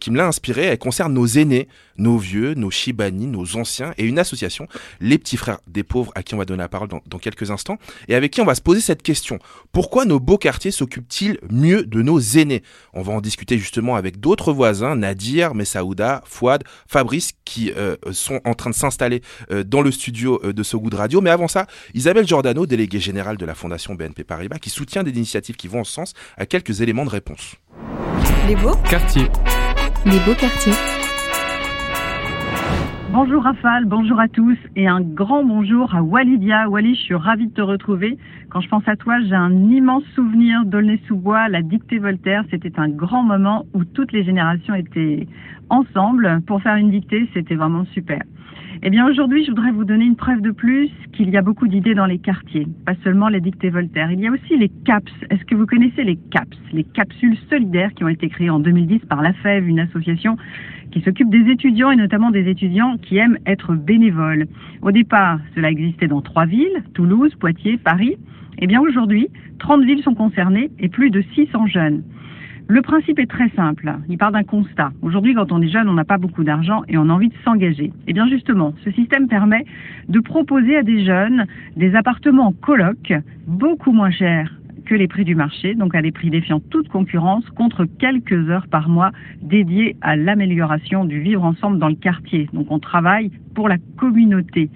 qui me l'a inspiré. Elle concerne nos aînés, nos vieux, nos shibani, nos anciens et une association, les petits frères des pauvres, à qui on va donner la parole dans, dans quelques instants, et avec qui on va se poser cette question. Pourquoi nos beaux quartiers s'occupent-ils mieux de nos aînés? On va en discuter justement avec d'autres voisins, Nadir, Messaouda, Fouad, Fabrice, qui euh, sont en train de s'installer euh, dans le studio euh, de So Good Radio. Mais avant ça, Isabelle Giordano, déléguée générale de la Fondation BNP Paribas, qui soutient des initiatives qui vont en ce sens, à quelques éléments de réponse. Les beaux Quartier. Les beaux quartiers. Bonjour Rafale, bonjour à tous et un grand bonjour à Walidia. Wally, je suis ravie de te retrouver. Quand je pense à toi, j'ai un immense souvenir d'Aulnay-sous-Bois, la dictée Voltaire. C'était un grand moment où toutes les générations étaient ensemble pour faire une dictée. C'était vraiment super. Eh bien aujourd'hui, je voudrais vous donner une preuve de plus qu'il y a beaucoup d'idées dans les quartiers, pas seulement les dictées Voltaire. Il y a aussi les CAPS. Est-ce que vous connaissez les CAPS? Les capsules solidaires qui ont été créées en 2010 par la FEV, une association qui s'occupe des étudiants et notamment des étudiants qui aiment être bénévoles. Au départ, cela existait dans trois villes, Toulouse, Poitiers, Paris. Eh bien aujourd'hui, 30 villes sont concernées et plus de 600 jeunes. Le principe est très simple. Il part d'un constat. Aujourd'hui, quand on est jeune, on n'a pas beaucoup d'argent et on a envie de s'engager. Eh bien, justement, ce système permet de proposer à des jeunes des appartements en coloc beaucoup moins chers que les prix du marché, donc à des prix défiant toute concurrence, contre quelques heures par mois dédiées à l'amélioration du vivre ensemble dans le quartier. Donc on travaille pour la communauté.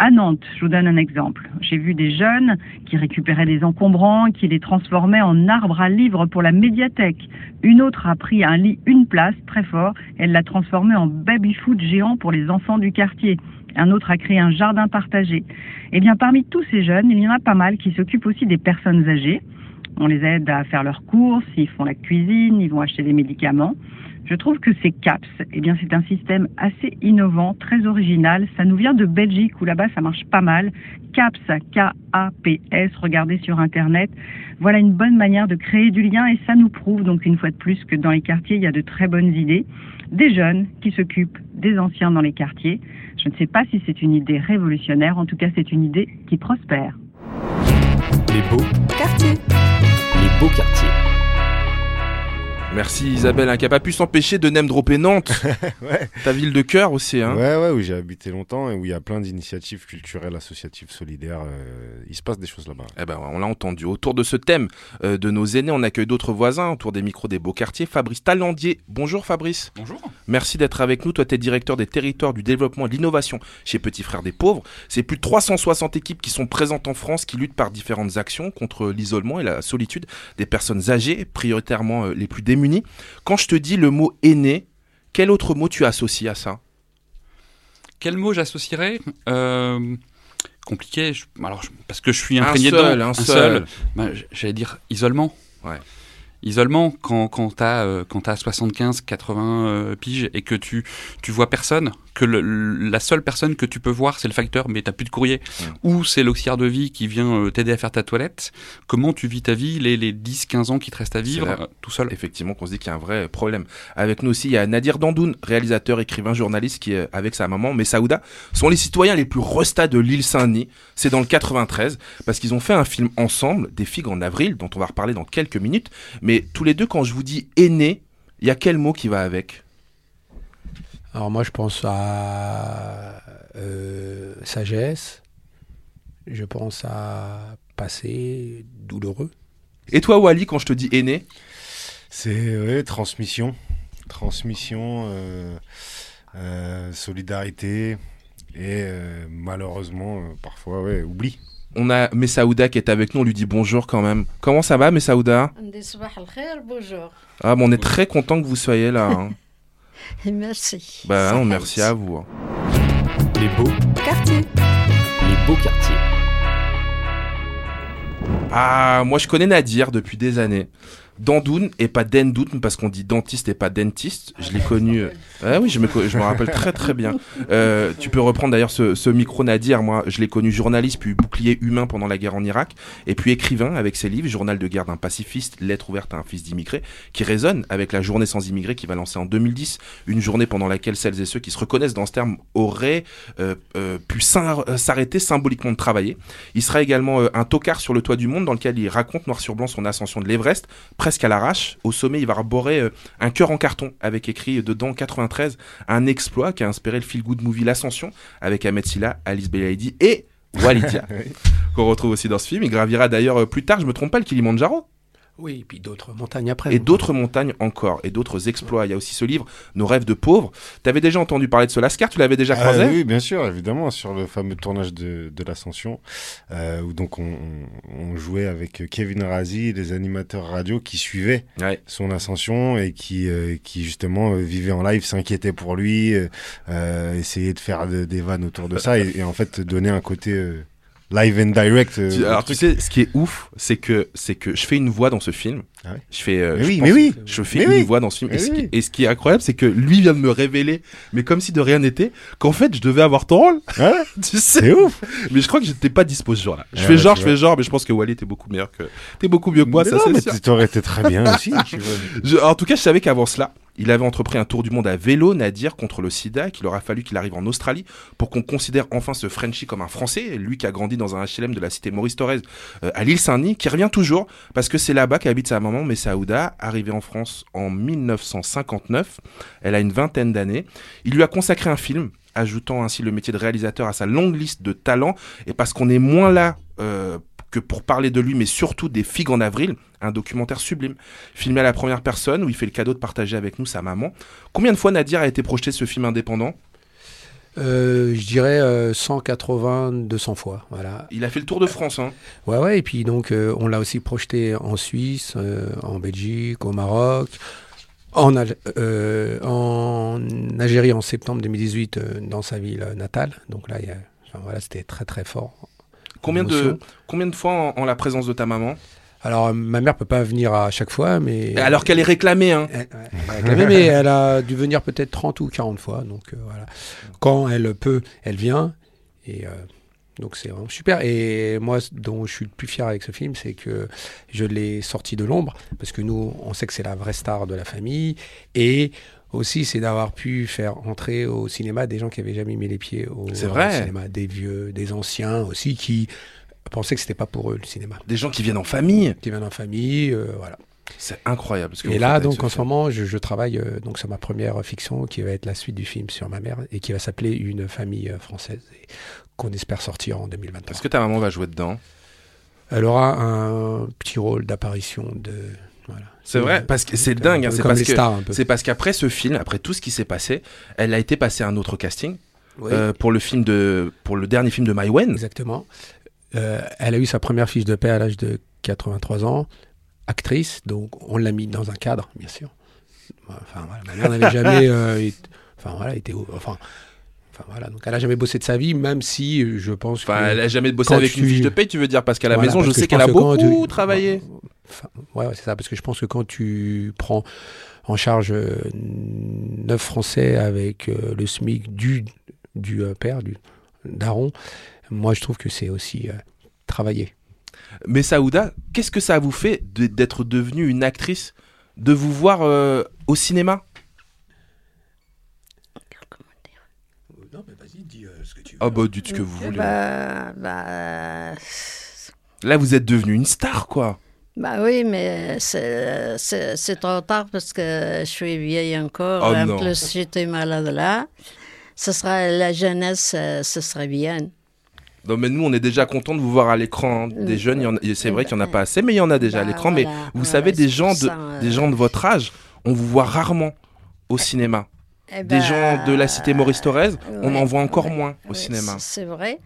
À Nantes, je vous donne un exemple. J'ai vu des jeunes qui récupéraient des encombrants, qui les transformaient en arbres à livres pour la médiathèque. Une autre a pris un lit, une place, très fort, elle l'a transformé en baby-foot géant pour les enfants du quartier. Un autre a créé un jardin partagé. Eh bien, parmi tous ces jeunes, il y en a pas mal qui s'occupent aussi des personnes âgées. On les aide à faire leurs courses, ils font la cuisine, ils vont acheter des médicaments. Je trouve que ces CAPS, eh bien, c'est un système assez innovant, très original. Ça nous vient de Belgique où là-bas ça marche pas mal. CAPS, K-A-P-S, regardez sur Internet. Voilà une bonne manière de créer du lien et ça nous prouve donc une fois de plus que dans les quartiers il y a de très bonnes idées. Des jeunes qui s'occupent des anciens dans les quartiers. Je ne sais pas si c'est une idée révolutionnaire, en tout cas c'est une idée qui prospère. Les beaux Quartier. Les beaux quartiers. Merci Isabelle, hein, qui a pas pu s'empêcher de name dropper Nantes, Ouais. ta ville de cœur aussi. Hein. Ouais, ouais, où j'ai habité longtemps et où il y a plein d'initiatives culturelles, associatives, solidaires. euh, il se passe des choses là-bas. Eh ben, on l'a entendu. Autour de ce thème euh, de nos aînés, on accueille d'autres voisins autour des micros des beaux quartiers. Fabrice Talandier. Bonjour Fabrice. Bonjour. Merci d'être avec nous. Toi, tu es directeur des territoires du développement et de l'innovation chez Petits Frères des Pauvres. C'est plus de 360 équipes qui sont présentes en France, qui luttent par différentes actions contre l'isolement et la solitude des personnes âgées, prioritairement euh, les plus démunies. Quand je te dis le mot aîné, quel autre mot tu associes à ça? Quel mot j'associerais? Euh, Compliqué. je- alors, je- parce que je suis Un imprégné seul, dedans. un seul. Ben, J'allais dire isolement. Ouais. Isolement quand, quand tu as, 75, 80 euh, piges et que tu, tu vois personne, que le- la seule personne que tu peux voir, c'est le facteur, mais tu plus de courrier, ou c'est l'auxiliaire de vie qui vient euh, t'aider à faire ta toilette, comment tu vis ta vie les, les 10, 15 ans qui te restent à vivre là, euh, tout seul? Effectivement, qu'on se dit qu'il y a un vrai problème. Avec nous aussi, il y a Nadir Dandoun, réalisateur, écrivain, journaliste, qui est avec sa maman, Messaouda, sont les citoyens les plus restats de l'île Saint-Denis. C'est dans le 93, parce qu'ils ont fait un film ensemble, Des figues en avril, dont on va reparler dans quelques minutes. Mais tous les deux, quand je vous dis aîné, il y a quel mot qui va avec? Alors moi je pense à euh, sagesse, je pense à passé douloureux. Et toi, Wally, quand je te dis aîné? C'est ouais, transmission. Transmission, euh, euh, solidarité et euh, malheureusement, euh, parfois, ouais, oubli. On a Messaouda qui est avec nous, on lui dit bonjour quand même. Comment ça va Messaouda? Ah bon, on est très content que vous soyez là. Hein. Merci. Bah non, hein, merci à vous. Hein. Les beaux quartiers. Les beaux quartiers. Ah, moi je connais Nadir depuis des années. Dandoun et pas Dendoun parce qu'on dit dentiste et pas dentiste. Je l'ai connu. euh, Ah oui, je me, rappelle très très bien. Euh, tu peux reprendre d'ailleurs ce, micro Nadir. Moi, je l'ai connu journaliste puis bouclier humain pendant la guerre en Irak et puis écrivain avec ses livres Journal de guerre d'un pacifiste, Lettre ouverte à un fils d'immigré, qui résonne avec la journée sans immigrés qui va lancer en 2010, une journée pendant laquelle celles et ceux qui se reconnaissent dans ce terme auraient euh, pu s'ar- s'arrêter symboliquement de travailler. Il sera également un tocard sur le toit du monde dans lequel il raconte noir sur blanc son ascension de l'Everest, presque à l'arrache. Au sommet, il va arborer euh, un cœur en carton avec écrit dedans 93, un exploit qui a inspiré le feel-good movie L'Ascension avec Ahmed Silla, Alice Belaïdi et Walidia, qu'on retrouve aussi dans ce film. Il gravira d'ailleurs euh, plus tard, je me trompe pas, le Kilimanjaro Oui, et puis d'autres montagnes après. et d'autres montagnes encore, et d'autres exploits. Il y a aussi ce livre, Nos rêves de pauvres. Tu avais déjà entendu parler de ce Lascar, tu l'avais déjà Ah, croisé oui, bien sûr, évidemment, sur le fameux tournage de, de l'Ascension, euh, où donc on, on- jouait avec Kevin Razi, les animateurs radio qui suivaient Ouais. son ascension et qui, euh, qui justement euh, vivaient en live, s'inquiétaient pour lui, euh, euh, essayaient de faire de- des vannes autour de ça et, et en fait donner un côté euh, live and direct. euh, Tu- Alors tu sais, ce qui est ouf, c'est que c'est que je fais une voix dans ce film. Ah ouais Je fais. euh, Mais je oui, pense- mais oui. Je fais Mais une oui. voix dans ce film. Et ce, qui, oui. et ce qui est incroyable, c'est que lui vient de me révéler, mais comme si de rien n'était, qu'en fait je devais avoir ton rôle. Ouais, tu sais. c'est ouf. Mais je crois que j'étais pas dispo ce jour-là. Je Ah fais ouais, genre, je fais genre, mais je pense que Wally était beaucoup meilleur que. T'es beaucoup mieux que moi, Mais ça non, mais sûr. tu t'aurais été très bien aussi. tu vois. Je- en tout cas, je savais qu'avant cela, il avait entrepris un tour du monde à vélo, Nadir, contre le sida, qu'il aura fallu qu'il arrive en Australie pour qu'on considère enfin ce Frenchie comme un Français, lui qui a grandi dans un HLM de la cité Maurice Thorez euh, à l'île Saint-Denis, qui revient toujours parce que c'est là-bas qu'habite sa maman, Messaouda, arrivée en France en 1959. Elle a une vingtaine d'années. Il lui a consacré un film ajoutant ainsi le métier de réalisateur à sa longue liste de talents, et parce qu'on est moins là euh, que pour parler de lui, mais surtout des figues en avril, un documentaire sublime, filmé à la première personne, où il fait le cadeau de partager avec nous sa maman. Combien de fois Nadir a été projeté ce film indépendant? Euh, je dirais euh, 180, 200 fois. Voilà. Il a fait le tour de France, hein. Ouais, ouais. Et puis donc, euh, on l'a aussi projeté en Suisse, euh, en Belgique, au Maroc, en, Al- euh, en Algérie en septembre 2018, euh, dans sa ville natale. Donc là, il y a- enfin, voilà, c'était très très fort. Combien de, combien de fois en, en la présence de ta maman? Alors, ma mère peut pas venir à chaque fois, mais. Alors qu'elle est réclamée, hein. Elle- ouais, elle a réclamé, mais elle a dû venir peut-être 30 ou 40 fois. Donc euh, voilà. Quand elle peut, elle vient. Et euh, donc c'est vraiment super. Et moi, dont je suis le plus fier avec ce film, c'est que je l'ai sorti de l'ombre. Parce que nous, on sait que c'est la vraie star de la famille. Et aussi, c'est d'avoir pu faire entrer au cinéma des gens qui avaient jamais mis les pieds au, C'est au vrai. cinéma. Des vieux, des anciens aussi qui pensaient que c'était pas pour eux le cinéma. Des gens qui viennent en famille. Qui viennent en famille, euh, voilà. C'est incroyable. ce que Et là, donc, ce en ce moment, je, je travaille euh, donc sur ma première fiction qui va être la suite du film sur ma mère et qui va s'appeler Une famille euh, française qu'on espère sortir en 2023. Est-ce que ta maman va jouer dedans? Elle aura un petit rôle d'apparition de. Voilà. C'est vrai, parce que c'est dingue. hein, c'est parce que qu'après ce film, après tout ce qui s'est passé, elle a été passée à un autre casting Oui. euh, pour le film de, pour le dernier film de Maïwen. Exactement. Euh, elle a eu sa première fiche de paix à l'âge de 83 ans, actrice, donc on l'a mis dans un cadre, bien sûr. Enfin, voilà, ma mère n'avait jamais euh, enfin, voilà, été enfin, enfin, voilà, donc elle a jamais bossé de sa vie, même si je pense Enfin, que elle a jamais bossé avec une fiche de paye, tu veux dire, parce qu'à la Voilà, maison, je sais qu'elle a beaucoup tu- travaillé. Enfin, ouais, ouais, c'est ça, parce que je pense que quand tu prends en charge euh, neuf Français avec euh, le SMIC du, du père, du daron, moi je trouve que c'est aussi euh, travailler. Mais Saouda, qu'est-ce que ça vous fait d'être devenue une actrice, de vous voir euh, au cinéma? Non, mais vas-y, dis ce que tu veux. Ah bah dites ce que vous voulez. Bah, bah, Là, vous êtes devenue une star, quoi. bah oui, mais c'est c'est- c'est trop tard parce que je suis vieille encore. Oh en non. plus, j'étais malade là. Ce sera la jeunesse, euh, ce serait bien. Non, mais nous, on est déjà content de vous voir à l'écran. hein. Des jeunes, c'est vrai qu'il n'y en a pas assez, mais il y en a déjà à Bah, l'écran. Mais vous voilà, savez, des gens, de, ça, euh, des gens de votre âge, on vous voit rarement au cinéma. Eh Des ben, gens de la cité Maurice Thorez, on en voit encore ouais, moins au ouais, cinéma. c'est- vrai.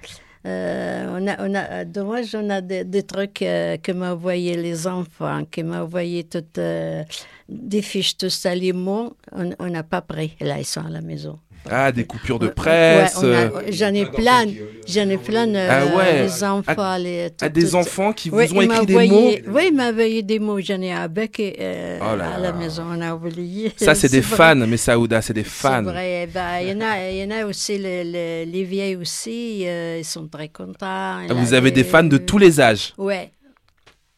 Euh, on a, on a, dommage, on a des, des trucs euh, que m'ont envoyé les enfants, que m'ont envoyé toutes euh, des fiches, tout ça, les mots. On on n'a pas pris. Là, ils sont à la maison. Ah, des coupures de presse. ouais, a- euh, J'en ai plein. J'en ai plein. euh, Ah ouais. Les enfants. les, à des tout- enfants qui vous Oui, ont écrit des mots. Oui, il m'a envoyé des mots. J'en ai bec et euh, Oh là à là. la maison. On a oublié. Ça, c'est des vrai. fans, mais Saouda, c'est des C'est fans. vrai. Ben, Il y, en a- il y en a aussi, le- le- les vieilles aussi, euh, ils sont très contents. Ah, Vous avez des fans de tous les âges. Ouais.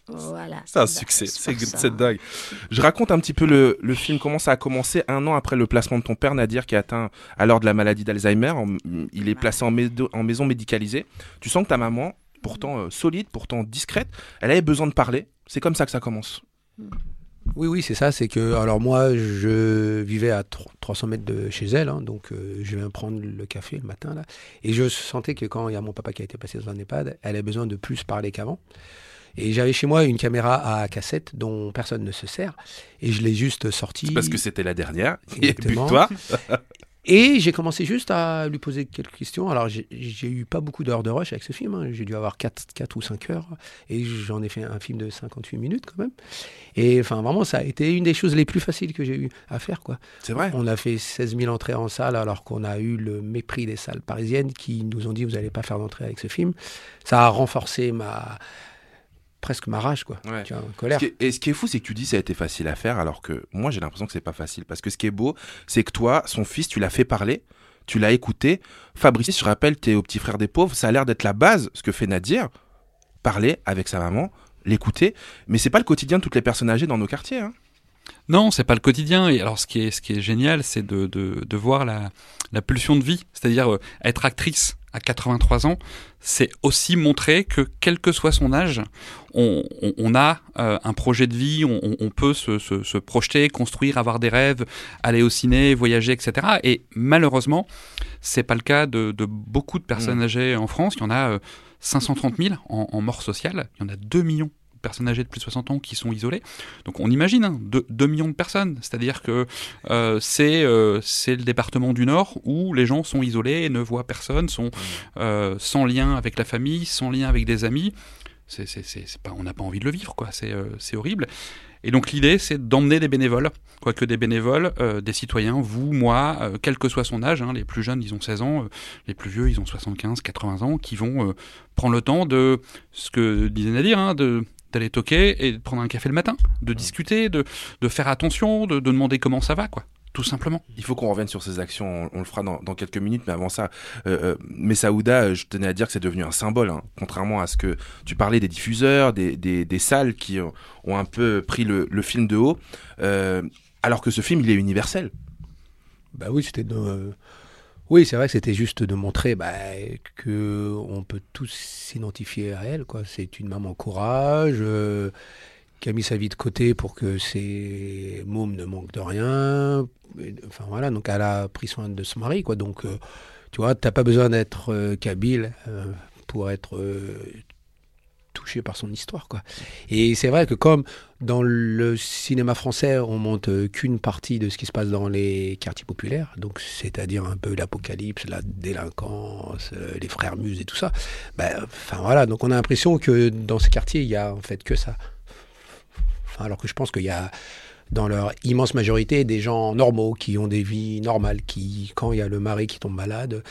Voilà. C'est un succès, c'est dingue. Je raconte un petit peu le, le film, comment ça a commencé un an après le placement de ton père, Nadir, qui est atteint alors de la maladie d'Alzheimer. Il est placé en, médo- en maison médicalisée. Tu sens que ta maman, pourtant euh, solide, pourtant discrète, elle avait besoin de parler. C'est comme ça que ça commence. Oui, oui, c'est ça. C'est que, alors moi, je vivais à tro- 300 mètres de chez elle, hein, donc euh, je viens prendre le café le matin, là. Et je sentais que quand il y a mon papa qui a été placé dans un EHPAD, elle avait besoin de plus parler qu'avant. Et j'avais chez moi une caméra à cassette dont personne ne se sert. Et je l'ai juste sortie. Parce que c'était la dernière. Et Exactement. toi Et j'ai commencé juste à lui poser quelques questions. Alors, j'ai- eu pas beaucoup d'heures de rush avec ce film. hein. J'ai dû avoir 4, ou 5 heures. Et j'en ai fait un film de 58 minutes quand même. Et enfin, vraiment, ça a été une des choses les plus faciles que j'ai eu à faire. quoi. C'est vrai. On a fait 16 000 entrées en salle alors qu'on a eu le mépris des salles parisiennes qui nous ont dit vous n'allez pas faire d'entrée avec ce film. Ça a renforcé ma presque ma rage, quoi. Ouais. Tu vois, colère. Ce qui est- et ce qui est fou, c'est que tu dis ça a été facile à faire, alors que moi j'ai l'impression que c'est pas facile. Parce que ce qui est beau, c'est que toi, son fils, tu l'as fait parler, tu l'as écouté. Fabrice, je rappelle, t'es au petit frère des pauvres, ça a l'air d'être la base, ce que fait Nadir, parler avec sa maman, l'écouter. Mais c'est pas le quotidien de toutes les personnes âgées dans nos quartiers. Hein. Non, c'est pas le quotidien. Et alors, ce qui est, ce qui est génial, c'est de, de, de voir la, la pulsion de vie. C'est-à-dire, euh, être actrice à 83 ans, c'est aussi montrer que, quel que soit son âge, on, on, on a euh, un projet de vie, on, peut se, se, se projeter, construire, avoir des rêves, aller au ciné, voyager, etc. Et malheureusement, c'est pas le cas de, de beaucoup de personnes Mm. âgées en France. Il y en a euh, 530 000 en, en mort sociale. Il y en a 2 millions personnes âgées de plus de 60 ans qui sont isolées. Donc on imagine, hein, 2, millions de personnes. C'est-à-dire que euh, c'est euh, c'est le département du Nord où les gens sont isolés, ne voient personne, sont euh, sans lien avec la famille, sans lien avec des amis. C'est, c'est, c'est pas, on n'a pas envie de le vivre, quoi. C'est, euh, c'est horrible. Et donc l'idée, c'est d'emmener des bénévoles, quoique des bénévoles, euh, des citoyens, vous, moi, euh, quel que soit son âge. hein, les plus jeunes, ils ont 16 ans, euh, les plus vieux, ils ont 75, 80 ans, qui vont prendre le temps de, ce que disait Nadir, hein, de d'aller toquer et de prendre un café le matin, de discuter, de, de faire attention, de, de demander comment ça va, quoi. Tout simplement. Il faut qu'on revienne sur ces actions, on, on le fera dans, dans quelques minutes, mais avant ça, euh, euh, Messaouda, euh, je tenais à dire que c'est devenu un symbole, hein, contrairement à ce que tu parlais des diffuseurs, des, des, des salles qui ont, ont un peu pris le, le film de haut, euh, alors que ce film, il est universel. Bah oui, c'était de... Oui, c'est vrai que c'était juste de montrer bah, que on peut tous s'identifier à elle. quoi. C'est une maman courage euh, qui a mis sa vie de côté pour que ses mômes ne manquent de rien. Enfin voilà, donc elle a pris soin de son mari. quoi. Donc euh, tu vois, t'as pas besoin d'être euh, kabyle pour être touché par son histoire. Quoi. Et c'est vrai que comme dans le cinéma français, on monte euh, qu'une partie de ce qui se passe dans les quartiers populaires, donc c'est-à-dire un peu l'apocalypse, la délinquance, euh, les frères muses et tout ça. Ben, enfin voilà, donc on a l'impression que dans ces quartiers, il y a en fait que ça. Alors que je pense qu'il y a dans leur immense majorité des gens normaux qui ont des vies normales, qui quand il y a le mari qui tombe malade,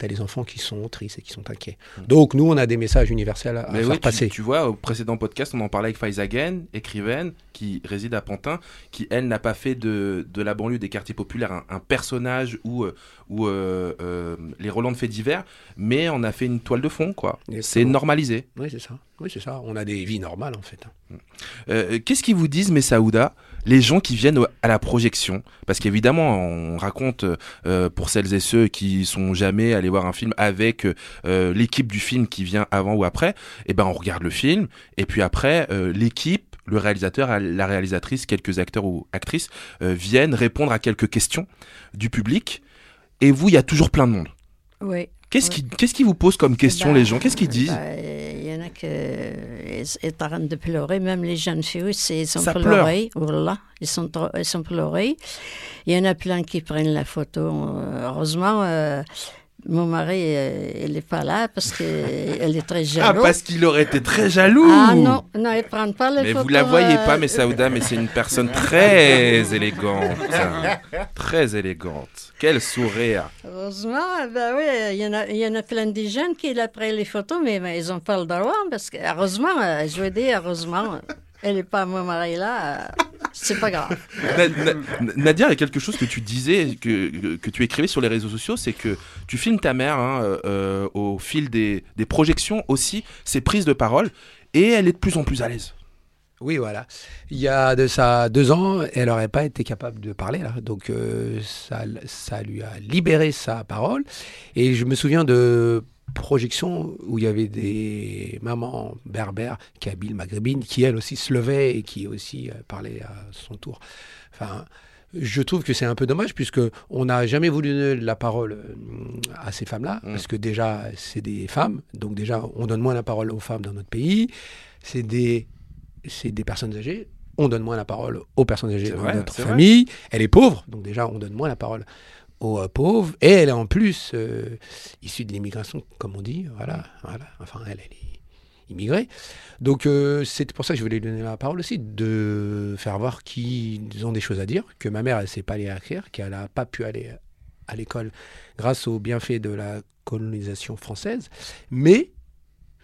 tu as les enfants qui sont tristes et qui sont inquiets. Donc nous, on a des messages universels à, Mais faire oui, passer. Tu, vois, au précédent podcast, on en parlait avec Faiza Ghen, écrivaine, qui réside à Pantin, qui, elle, n'a pas fait de, de la banlieue des quartiers populaires un, un personnage ou, euh, ou euh, euh, les relents de faits divers, mais on a fait une toile de fond, quoi. C'est normalisé. Oui, c'est ça. Oui, c'est ça. On a des vies normales, en fait. Euh, Qu'est-ce qu'ils vous disent, Messaouda, les gens qui viennent à la projection Parce qu'évidemment, on raconte euh, pour celles et ceux qui sont jamais allés voir un film avec euh, l'équipe du film qui vient avant ou après, et ben on regarde le film et puis après euh, l'équipe, le réalisateur, la réalisatrice, quelques acteurs ou actrices viennent répondre à quelques questions du public. Et vous, il y a toujours plein de monde. Oui. Qu'est-ce qui, qu'est-ce qui vous pose comme question Bah, les gens? Qu'est-ce qu'ils disent? bah, Il y en a qui ils sont en train de pleurer, même les jeunes filles ils sont Ça pleurés. Voilà, ils sont, ils sont pleurés. Il y en a plein qui prennent la photo. Euh, Heureusement, euh, mon mari, euh, il n'est pas là parce qu'il est très Ah, jaloux. parce qu'il aurait été très jaloux Ah non, non, ils ne prennent pas les Mais photos. vous la voyez euh, pas, mais Saouda, mais c'est une personne très élégante. Très élégante. Quel sourire. Heureusement, ben oui, il y, en a, il y en a plein de jeunes qui pris les photos, mais, mais ils n'ont pas le droit, parce que, heureusement, euh, je veux dire, heureusement, elle n'est pas mon mari là, euh, c'est pas grave. Na- Na- Nadia, il y a quelque chose que tu disais, que, que tu écrivais sur les réseaux sociaux, c'est que tu filmes ta mère hein, euh, euh, au fil des, des projections aussi, ses prises de parole, et elle est de plus en plus à l'aise. Oui, voilà. Il y a de ça deux ans, elle n'aurait pas été capable de parler, là. Donc, euh, ça, ça lui a libéré sa parole. Et je me souviens de projections où il y avait des mamans berbères, kabyles, maghrébines, qui elles aussi se levaient et qui aussi euh, parlaient à son tour. Enfin, je trouve que c'est un peu dommage puisque on n'a jamais voulu donner la parole euh, à ces femmes-là, parce que déjà, c'est des femmes, donc déjà, on donne moins la parole aux femmes dans notre pays. C'est des, c'est des personnes âgées. On donne moins la parole aux personnes âgées dans vrai, notre famille. Elle est pauvre, donc déjà, on donne moins la parole aux euh, pauvres. Et elle est en plus euh, issue de l'immigration, comme on dit. Voilà, voilà. Enfin, elle, est immigrée. Donc, euh, c'est pour ça que je voulais lui donner la parole aussi, de faire voir qu'ils ont des choses à dire, que ma mère, elle ne sait pas lire écrire, qu'elle n'a pas pu aller à l'école grâce aux bienfaits de la colonisation française, mais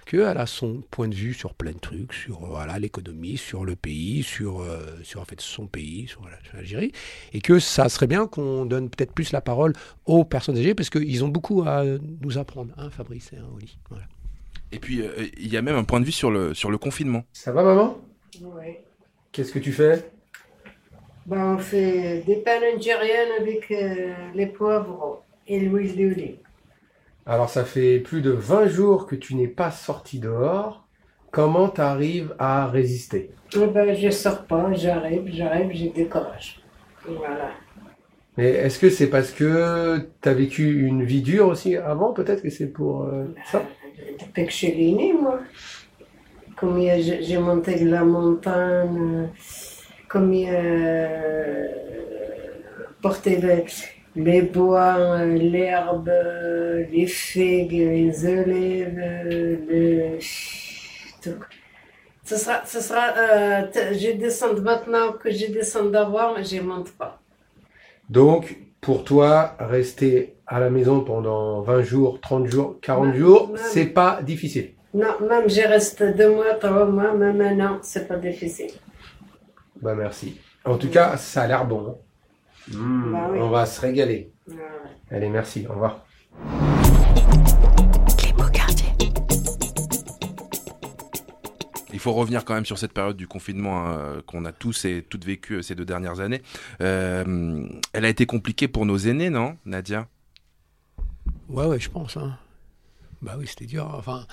qu'elle a son point de vue sur plein de trucs, sur voilà l'économie, sur le pays, sur, euh, sur en fait son pays, sur la- sur l'Algérie, et que ça serait bien qu'on donne peut-être plus la parole aux personnes âgées, parce qu'ils ont beaucoup à nous apprendre, hein, Fabrice et hein, Oli. Voilà. Et puis, euh, il y a même un point de vue sur le, sur le confinement. Ça va, maman? Oui. Qu'est-ce que tu fais? Ben, on fait des pains algériennes avec euh, les poivrons et l'huile d'olive. Alors, ça fait plus de 20 jours que tu n'es pas sorti dehors. Comment tu arrives à résister? Eh ben, je sors pas, j'arrive, j'arrive, j'ai du courage. Voilà. Mais est-ce que c'est parce que tu as vécu une vie dure aussi avant Peut-être que c'est pour euh, ça? Depuis que je suis née, moi. Combien j'ai monté de la montagne, euh, combien euh, porté les, les bois, l'herbe, les figues, les olives, le... tout. Ce sera, ce sera, euh, je descends maintenant que je descends d'abord, mais je monte pas. Donc, pour toi, rester à la maison pendant 20 jours, 30 jours, 40 jours, même. c'est pas difficile. Non, même je reste deux mois, trois mois, même un an, c'est pas difficile. Bah merci. En tout cas, ça a l'air bon. Mmh, Bah oui. On va se régaler. Ouais. Allez, merci. Au revoir. Les beaux quartiers. Il faut revenir quand même sur cette période du confinement hein, qu'on a tous et toutes vécu euh, ces deux dernières années. Euh, elle a été compliquée pour nos aînés, non, Nadia? Ouais, ouais, je pense. hein. Bah oui, c'était dur. Enfin,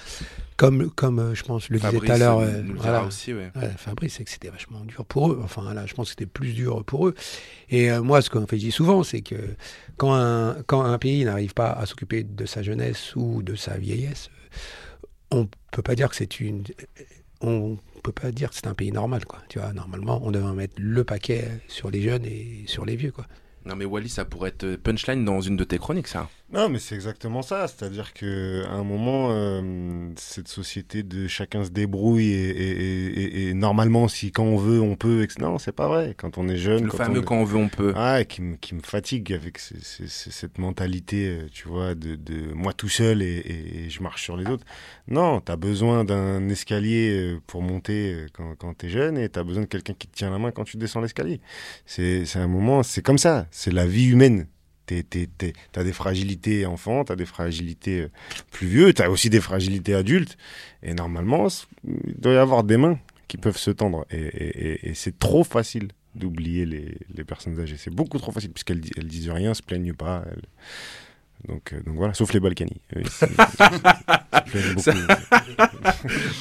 comme, comme euh, je pense, le disait tout à l'heure. euh, aussi, ouais. Fabrice, c'est que c'était vachement dur pour eux. Enfin, là, je pense que c'était plus dur pour eux. Et euh, moi, ce qu'on fait, je dis souvent, c'est que quand un, quand un pays n'arrive pas à s'occuper de sa jeunesse ou de sa vieillesse, on peut pas dire que c'est une. On peut pas dire que c'est un pays normal, quoi. Tu vois, normalement, on devrait mettre le paquet sur les jeunes et sur les vieux, quoi. Non mais Wally, ça pourrait être punchline dans une de tes chroniques, ça. Non, mais c'est exactement ça. C'est-à-dire que à un moment, euh, cette société de chacun se débrouille et, et, et, et, normalement, si quand on veut, on peut. Non, c'est pas vrai. Quand on est jeune, Le quand fameux on... quand on veut, on peut. Ah, qui me qui me fatigue avec ce- ce- ce- cette mentalité, euh, tu vois, de, de moi tout seul et, je marche sur les autres. Non, t'as besoin d'un escalier euh, pour monter euh, quand quand t'es jeune et t'as besoin de quelqu'un qui te tient la main quand tu descends l'escalier. C'est un moment, c'est comme ça. C'est la vie humaine. T'as des fragilités enfants, t'as des fragilités euh, plus vieux, t'as aussi des fragilités adultes. Et normalement, il doit y avoir des mains qui peuvent se tendre. Et, c'est trop facile d'oublier les, personnes âgées. C'est beaucoup trop facile, puisqu'elles elles disent rien, se plaignent pas. Donc, euh, donc voilà, sauf les Balkany. Beaucoup.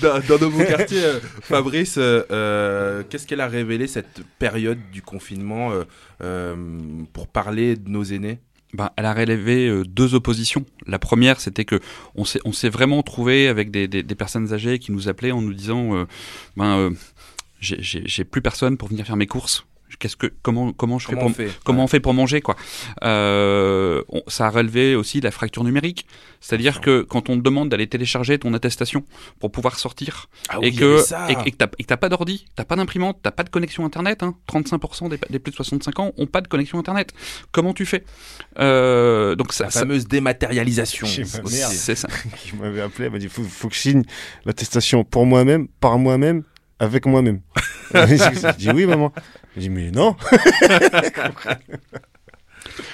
dans, dans nos beaux quartiers, euh, Fabrice, euh, euh, qu'est-ce qu'elle a révélé cette période du confinement euh, euh, pour parler de nos aînés? Ben, elle a relevé euh, deux oppositions. La première, c'était que on s'est on s'est vraiment trouvé avec des, des, des personnes âgées qui nous appelaient en nous disant, euh, ben, euh, j'ai- j'ai j'ai plus personne pour venir faire mes courses. Qu'est-ce que comment comment je Comment fais on fait comment on fait pour manger quoi euh, on- Ça a relevé aussi la fracture numérique, c'est-à-dire que quand on te demande d'aller télécharger ton attestation pour pouvoir sortir Ah oui, et que ça. et, que- et que t'as et que t'as pas d'ordi, t'as pas d'imprimante, t'as pas de connexion internet, hein, 35% des, des plus de 65 ans ont pas de connexion internet. Comment tu fais? Euh, Donc ça, La ça- fameuse dématérialisation. C'est ça. qui m'avait appelé, elle m'a dit faut, faut que je signe l'attestation pour moi-même, par moi-même, avec moi-même. J'ai dit oui, maman. J'ai dit mais non.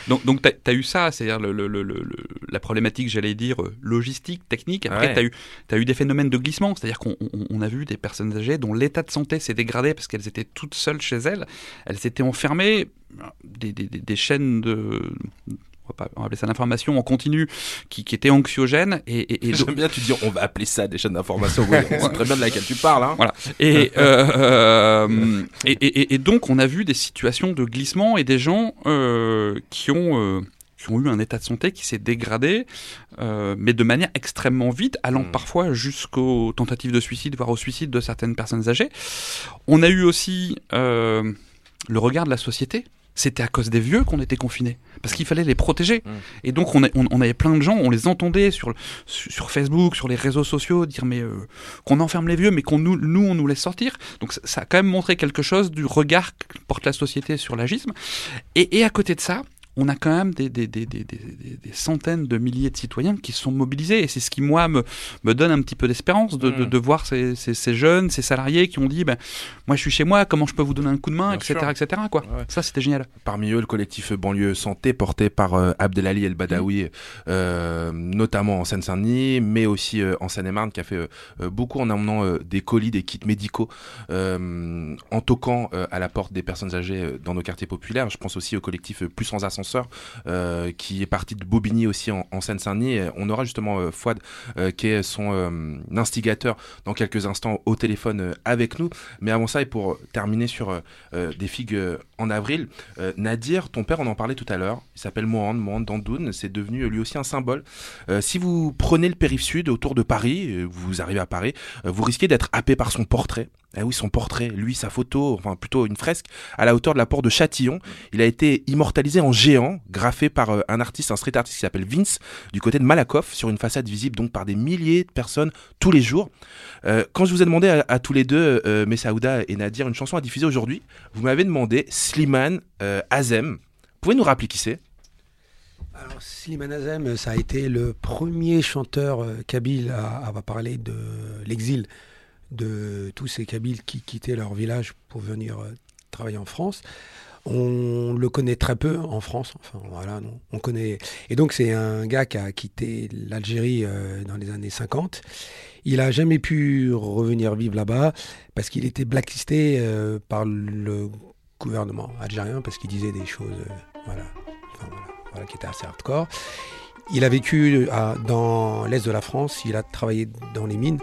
Donc, donc tu as, eu ça, c'est-à-dire le, le- le- le- le- la problématique, j'allais dire, euh, logistique, technique. Après, Ouais. tu as, eu t'as eu des phénomènes de glissement, c'est-à-dire qu'on on- on a vu des personnes âgées dont l'état de santé s'est dégradé parce qu'elles étaient toutes seules chez elles. Elles étaient enfermées, des- des- des chaînes de... On va, pas, on va appeler ça l'information en continu qui, qui étaient anxiogènes et, et, et J'aime bien, tu dis, on va appeler ça des chaînes d'information. Oui, on sait très bien de laquelle tu parles. Hein. Voilà. Et, euh, euh, et, et- donc, on a vu des situations de glissement et des gens euh, qui, ont, euh, qui ont eu un état de santé qui s'est dégradé, euh, mais de manière extrêmement vite, allant parfois jusqu'aux tentatives de suicide, voire au suicide de certaines personnes âgées. On a eu aussi euh, le regard de la société. C'était à cause des vieux qu'on était confinés, parce qu'il fallait les protéger. Et donc on, a- on- on avait plein de gens, on les entendait sur, sur sur Facebook, sur les réseaux sociaux, dire mais euh, qu'on enferme les vieux, mais qu'on nous, nous on nous laisse sortir. Donc ça, ça a quand même montré quelque chose du regard que porte la société sur l'agisme. Et, et à côté de ça, on a quand même des, des, des, des, des- des- des centaines de milliers de citoyens qui se sont mobilisés. Et c'est ce qui, moi, me, me donne un petit peu d'espérance de, de, Mm. de voir ces, ces, ces jeunes, ces salariés qui ont dit ben, Moi, je suis chez moi, comment je peux vous donner un coup de main, Bien etc. sûr. etc. quoi. Ça, c'était génial. Parmi eux, le collectif Banlieue Santé, porté par euh, Abdelali El Badawi, Mm. euh, notamment en Seine-Saint-Denis, mais aussi euh, en Seine-et-Marne, qui a fait beaucoup en emmenant euh, des colis, des kits médicaux, euh, en toquant euh, à la porte des personnes âgées euh, dans nos quartiers populaires. Je pense aussi au collectif euh, Plus sans ascenseur, euh, qui est parti de Bobigny aussi en, en Seine-Saint-Denis. On aura justement euh, Fouad, euh, qui est son instigateur, dans quelques instants au téléphone avec nous. Mais avant ça, et pour terminer sur des figues en avril, euh, Nadir, ton père, on en parlait tout à l'heure, il s'appelle Mohand, Mohand Dandoun, c'est devenu lui aussi un symbole. Euh, si vous prenez le périph' sud autour de Paris, euh, vous arrivez à Paris, vous risquez d'être happé par son portrait. Ah oui, son portrait, lui, sa photo, enfin plutôt une fresque à la hauteur de la porte de Châtillon. Il a été immortalisé en géant, graffé par un artiste, un street artist qui s'appelle Vince, du côté de Malakoff, sur une façade visible donc par des milliers de personnes tous les jours. Quand je vous ai demandé à, à tous les deux, Messaouda et Nadir, une chanson à diffuser aujourd'hui, vous m'avez demandé Slimane euh, Azem. Vous pouvez nous rappeler qui c'est? Alors, Slimane Azem, ça a été le premier chanteur euh, kabyle à parlé de l'exil de tous ces Kabyles qui quittaient leur village pour venir euh, travailler en France. On le connaît très peu en France, enfin voilà, non, on connaît. Et donc c'est un gars qui a quitté l'Algérie euh, dans les années 50. Il a jamais pu revenir vivre là-bas parce qu'il était blacklisté euh, par le gouvernement algérien parce qu'il disait des choses, euh, voilà, enfin, voilà, voilà, qui étaient assez hardcore. Il a vécu à- dans l'est de la France, il a travaillé dans les mines.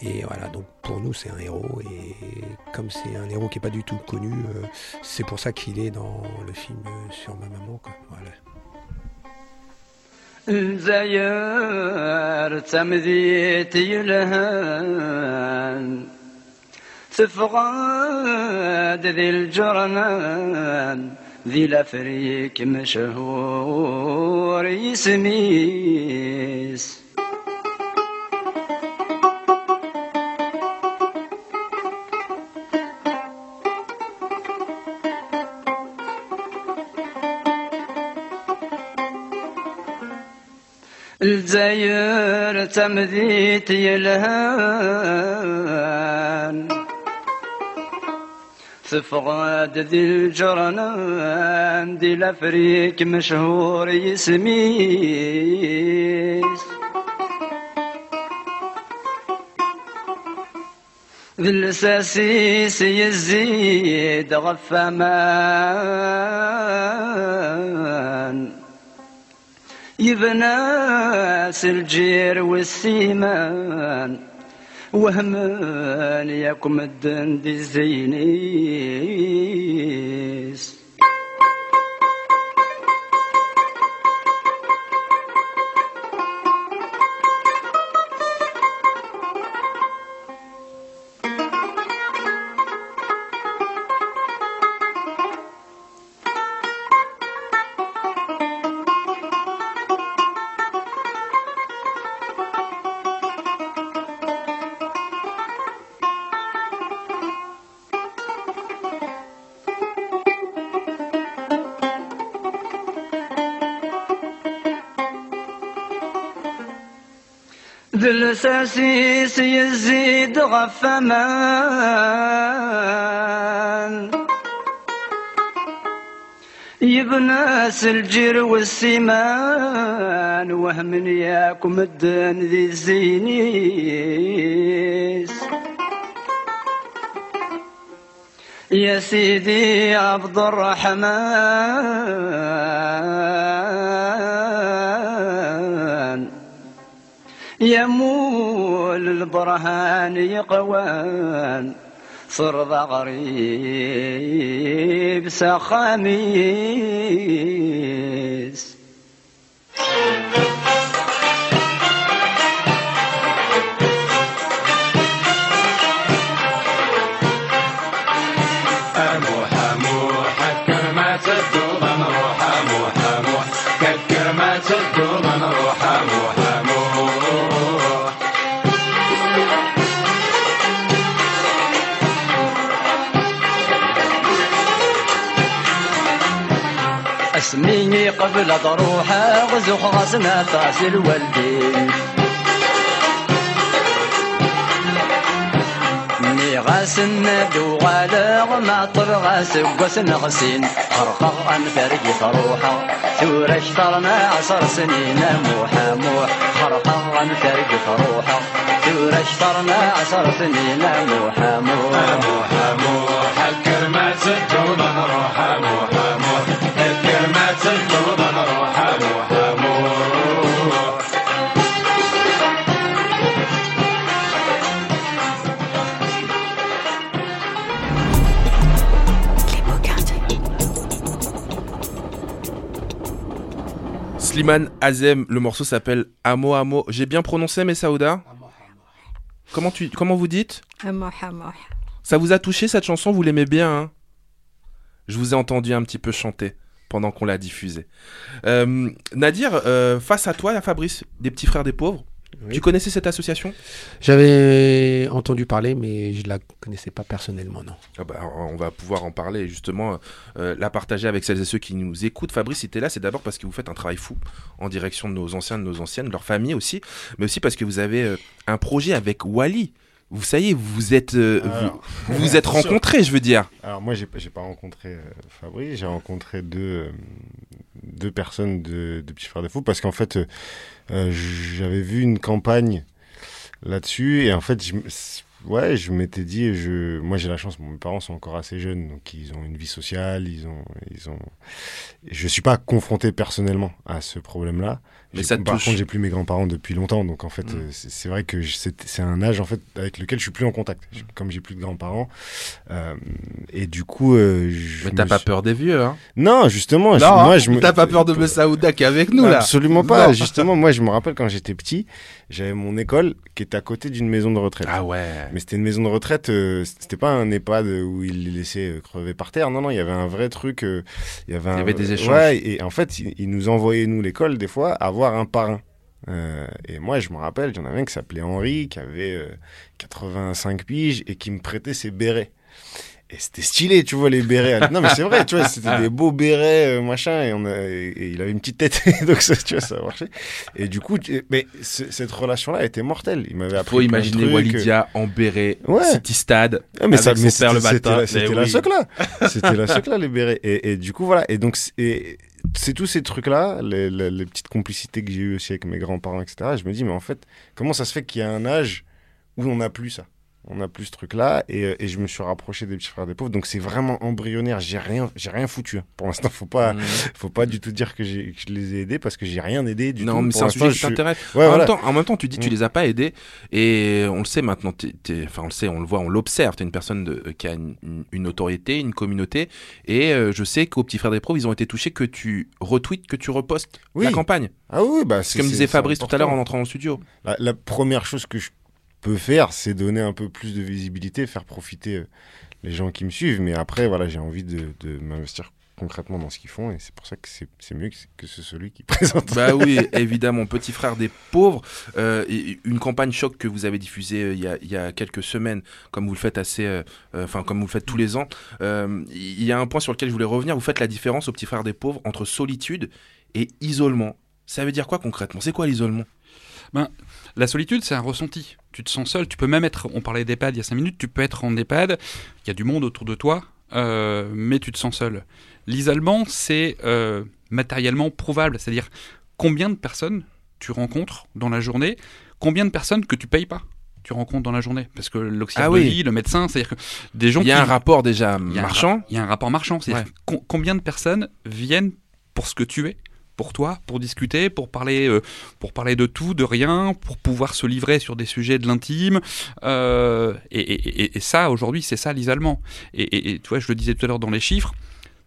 Et voilà, donc pour nous, c'est un héros. Et comme c'est un héros qui n'est pas du tout connu, euh, c'est pour ça qu'il est dans le film euh, sur ma maman. Quoi. Voilà. زير تمذيت يلهان تفقد ذي الجرنان ذي الافريك مشهور يسميس. الجزاير تمذيت يلهان تفقد ذي الجرنان دي الافريك مشهور يسميس ذي الساسيس يزيد غفامان. يبناس الجير والسيمان. وهمان الدن دي الزينيس ذي الساسيس يزيد غفمان يبناس الجير والسيمان وهم ياكم الدن ذي الزينيس. يا سيدي عبد الرحمن يمول البرهان يقوان صر غريب سخاميس. بلا ضروحة غزو خاصنا فاس الوالدين مي غاس النادو غالغ مع طرغة سقوس نغسين. خرقق أنفرج فروحة ثور اشترنا عشر سنين موحى موح. خرقق أنفرج فروحة ثور اشترنا عشر سنين موحى موح. موحى موح الكرمة سد ونروحة Slimane Azem, le morceau s'appelle Amo Amo. J'ai bien prononcé, mes Saouda Comment, tu, comment vous dites Amoh, amoh. Ça vous a touché cette chanson? Vous l'aimez bien hein? Je vous ai entendu un petit peu chanter pendant qu'on l'a diffusée. Euh, Nadir, euh, face à toi, Fabrice, des petits frères des pauvres, Oui. tu connaissais cette association? J'avais entendu parler, mais je la connaissais pas personnellement, non. Ah bah, on va pouvoir en parler et justement euh, la partager avec celles et ceux qui nous écoutent. Fabrice, si tu es là, c'est d'abord parce que vous faites un travail fou en direction de nos anciens, de nos anciennes, de leur famille aussi, mais aussi parce que vous avez euh, un projet avec Wally. Vous savez, vous êtes, euh, Alors, vous, vous êtes rencontrés, je veux dire. Alors moi, j'ai pas- rencontré euh, Fabrice, j'ai rencontré deux, euh, deux personnes de, de Petits Frères des Fous parce qu'en fait, euh, euh, j'avais vu une campagne là-dessus et en fait, je, ouais, je m'étais dit, je, moi j'ai la chance, mes parents sont encore assez jeunes, donc ils ont une vie sociale, ils ont, ils ont, je suis pas confronté personnellement à ce problème-là. Mais ça par touche. contre, j'ai plus mes grands-parents depuis longtemps, donc en fait, Mm. euh, c'est vrai que c'est un âge en fait avec lequel je suis plus en contact. Je- Comme j'ai plus de grands-parents, euh, et du coup, euh, je Mais t'as pas suis- peur des vieux, hein? Non, justement, je- Non, moi hein, je me. t'as pas peur de Messaouda qui est avec nous, là? Absolument pas. Non. Justement, moi je me rappelle quand j'étais petit, j'avais mon école qui était à côté d'une maison de retraite. Ah ouais. Mais c'était une maison de retraite, euh, c'était pas un EHPAD où ils les laissaient euh, crever par terre. Non, non, il y avait un vrai truc. euh, il y avait, un- y avait des échanges. Ouais, et en fait, ils, ils nous envoyaient, nous, l'école, des fois, avoir un parrain. Euh, et moi, je me rappelle, il y en avait un qui s'appelait Henri, qui avait euh, 85 piges et qui me prêtait ses bérets. Et c'était stylé, tu vois, les bérets. Non, mais c'est vrai, tu vois, c'était des beaux bérets, euh, machin, et, on a, et, et il avait une petite tête, donc ça, tu vois, ça marchait. Et du coup, tu- mais ce- cette relation-là était mortelle. Il m'avait appris. Faut imaginer trucs. Walidia en béret, Ouais. City Stade, Ah, mais ça, avec mais son le matin. la- C'était la oui. socle là. C'était la là, les bérets. Et, et du coup, voilà. Et donc, c'est- tous ces trucs-là, les, les- les petites complicités que j'ai eues aussi avec mes grands-parents, etc. Je me dis, mais en fait, comment ça se fait qu'il y a un âge où on n'a plus ça? On n'a plus ce truc-là et, euh, et je me suis rapproché des petits frères des pauvres donc c'est vraiment embryonnaire j'ai rien j'ai rien foutu hein. pour l'instant faut pas Mhm. faut pas du tout dire que, je les ai aidés parce que j'ai rien aidé du tout Non, mais c'est un sujet qui suis- t'intéresse. ouais, en, voilà. même temps, en même temps, tu dis que tu Mm. les as pas aidés et on le sait maintenant. Enfin, on le sait, on le voit, on l'observe. Tu es une personne de- qui a une, autorité, une communauté. Et euh, je sais qu'aux petits frères des pros, ils ont été touchés que tu retweets, que tu repostes Oui. la campagne. Ah oui, bah C'est comme disait Fabrice tout à l'heure en entrant au studio. La, la première chose que je peux faire, c'est donner un peu plus de visibilité, faire profiter euh, les gens qui me suivent. Mais après, voilà, j'ai envie de, m'investir concrètement dans ce qu'ils font et c'est pour ça que c'est mieux que, que c'est celui qui présente. Bah oui, évidemment, petit frère des pauvres. Euh, une campagne choc que vous avez diffusée euh, il y, a, quelques semaines, comme vous le faites assez, enfin comme vous le faites tous les ans. Il y a un point sur lequel je voulais revenir. Vous faites la différence au petit frère des pauvres entre solitude et isolement. Ça veut dire quoi concrètement? C'est quoi l'isolement? Ben, la solitude, c'est un ressenti. Tu te sens seul. Tu peux même être. On parlait d'EHPAD il y a 5 minutes. Tu peux être en EHPAD. Il y a du monde autour de toi, euh, mais tu te sens seul. L'isolement, c'est euh, matériellement prouvable. C'est-à-dire combien de personnes tu rencontres dans la journée, combien de personnes que tu payes pas tu rencontres dans la journée parce que l'auxiliaire Ah de oui. vie, le médecin, c'est-à-dire que des gens Il y a qui- un rapport déjà marchand. Il y a un rapport marchand. C'est-à-dire Ouais. combien de personnes viennent pour ce que tu es? Pour toi, pour discuter, pour parler, euh, pour parler de tout, de rien, pour pouvoir se livrer sur des sujets de l'intime. Euh, et, ça, aujourd'hui, c'est ça l'isolement. Et, et- et tu vois, je le disais tout à l'heure dans les chiffres,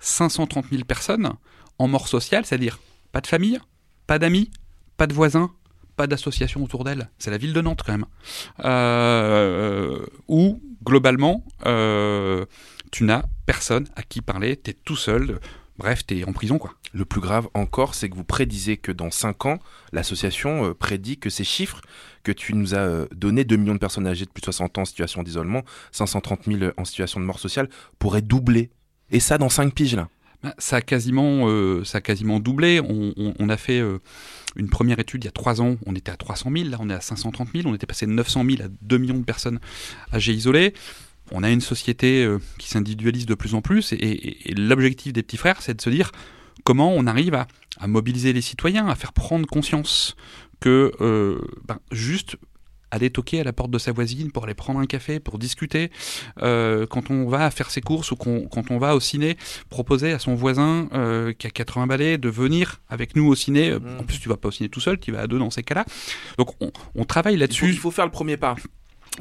530 000 personnes en mort sociale, c'est-à-dire pas de famille, pas d'amis, pas de voisins, pas d'association autour d'elle. C'est la ville de Nantes quand même. Euh, où, globalement, euh, tu n'as personne à qui parler, tu es tout seul. Bref, tu es en prison, quoi. Le plus grave encore, c'est que vous prédisez que dans 5 ans, l'association euh, prédit que ces chiffres que tu nous as euh, donnés, 2 millions de personnes âgées de plus de 60 ans en situation d'isolement, 530 000 en situation de mort sociale, pourraient doubler. Et ça dans 5 piges, là. Ben, Ça a quasiment, euh, ça a quasiment doublé. On, on- on a fait euh, une première étude il y a trois ans. On était à 300 000, là on est à 530 000. On était passé de 900 000 à 2 millions de personnes âgées isolées. On a une société euh, qui s'individualise de plus en plus. Et, et- et l'objectif des petits frères, c'est de se dire comment on arrive à, à mobiliser les citoyens, à faire prendre conscience que euh, ben, juste aller toquer à la porte de sa voisine pour aller prendre un café, pour discuter. Euh, quand on va faire ses courses ou quand on va au ciné, proposer à son voisin euh, qui a 80 balais de venir avec nous au ciné. Euh, En plus, tu vas pas au ciné tout seul, tu vas à deux dans ces cas-là. Donc, on, on travaille là-dessus. Il faut faire le premier pas.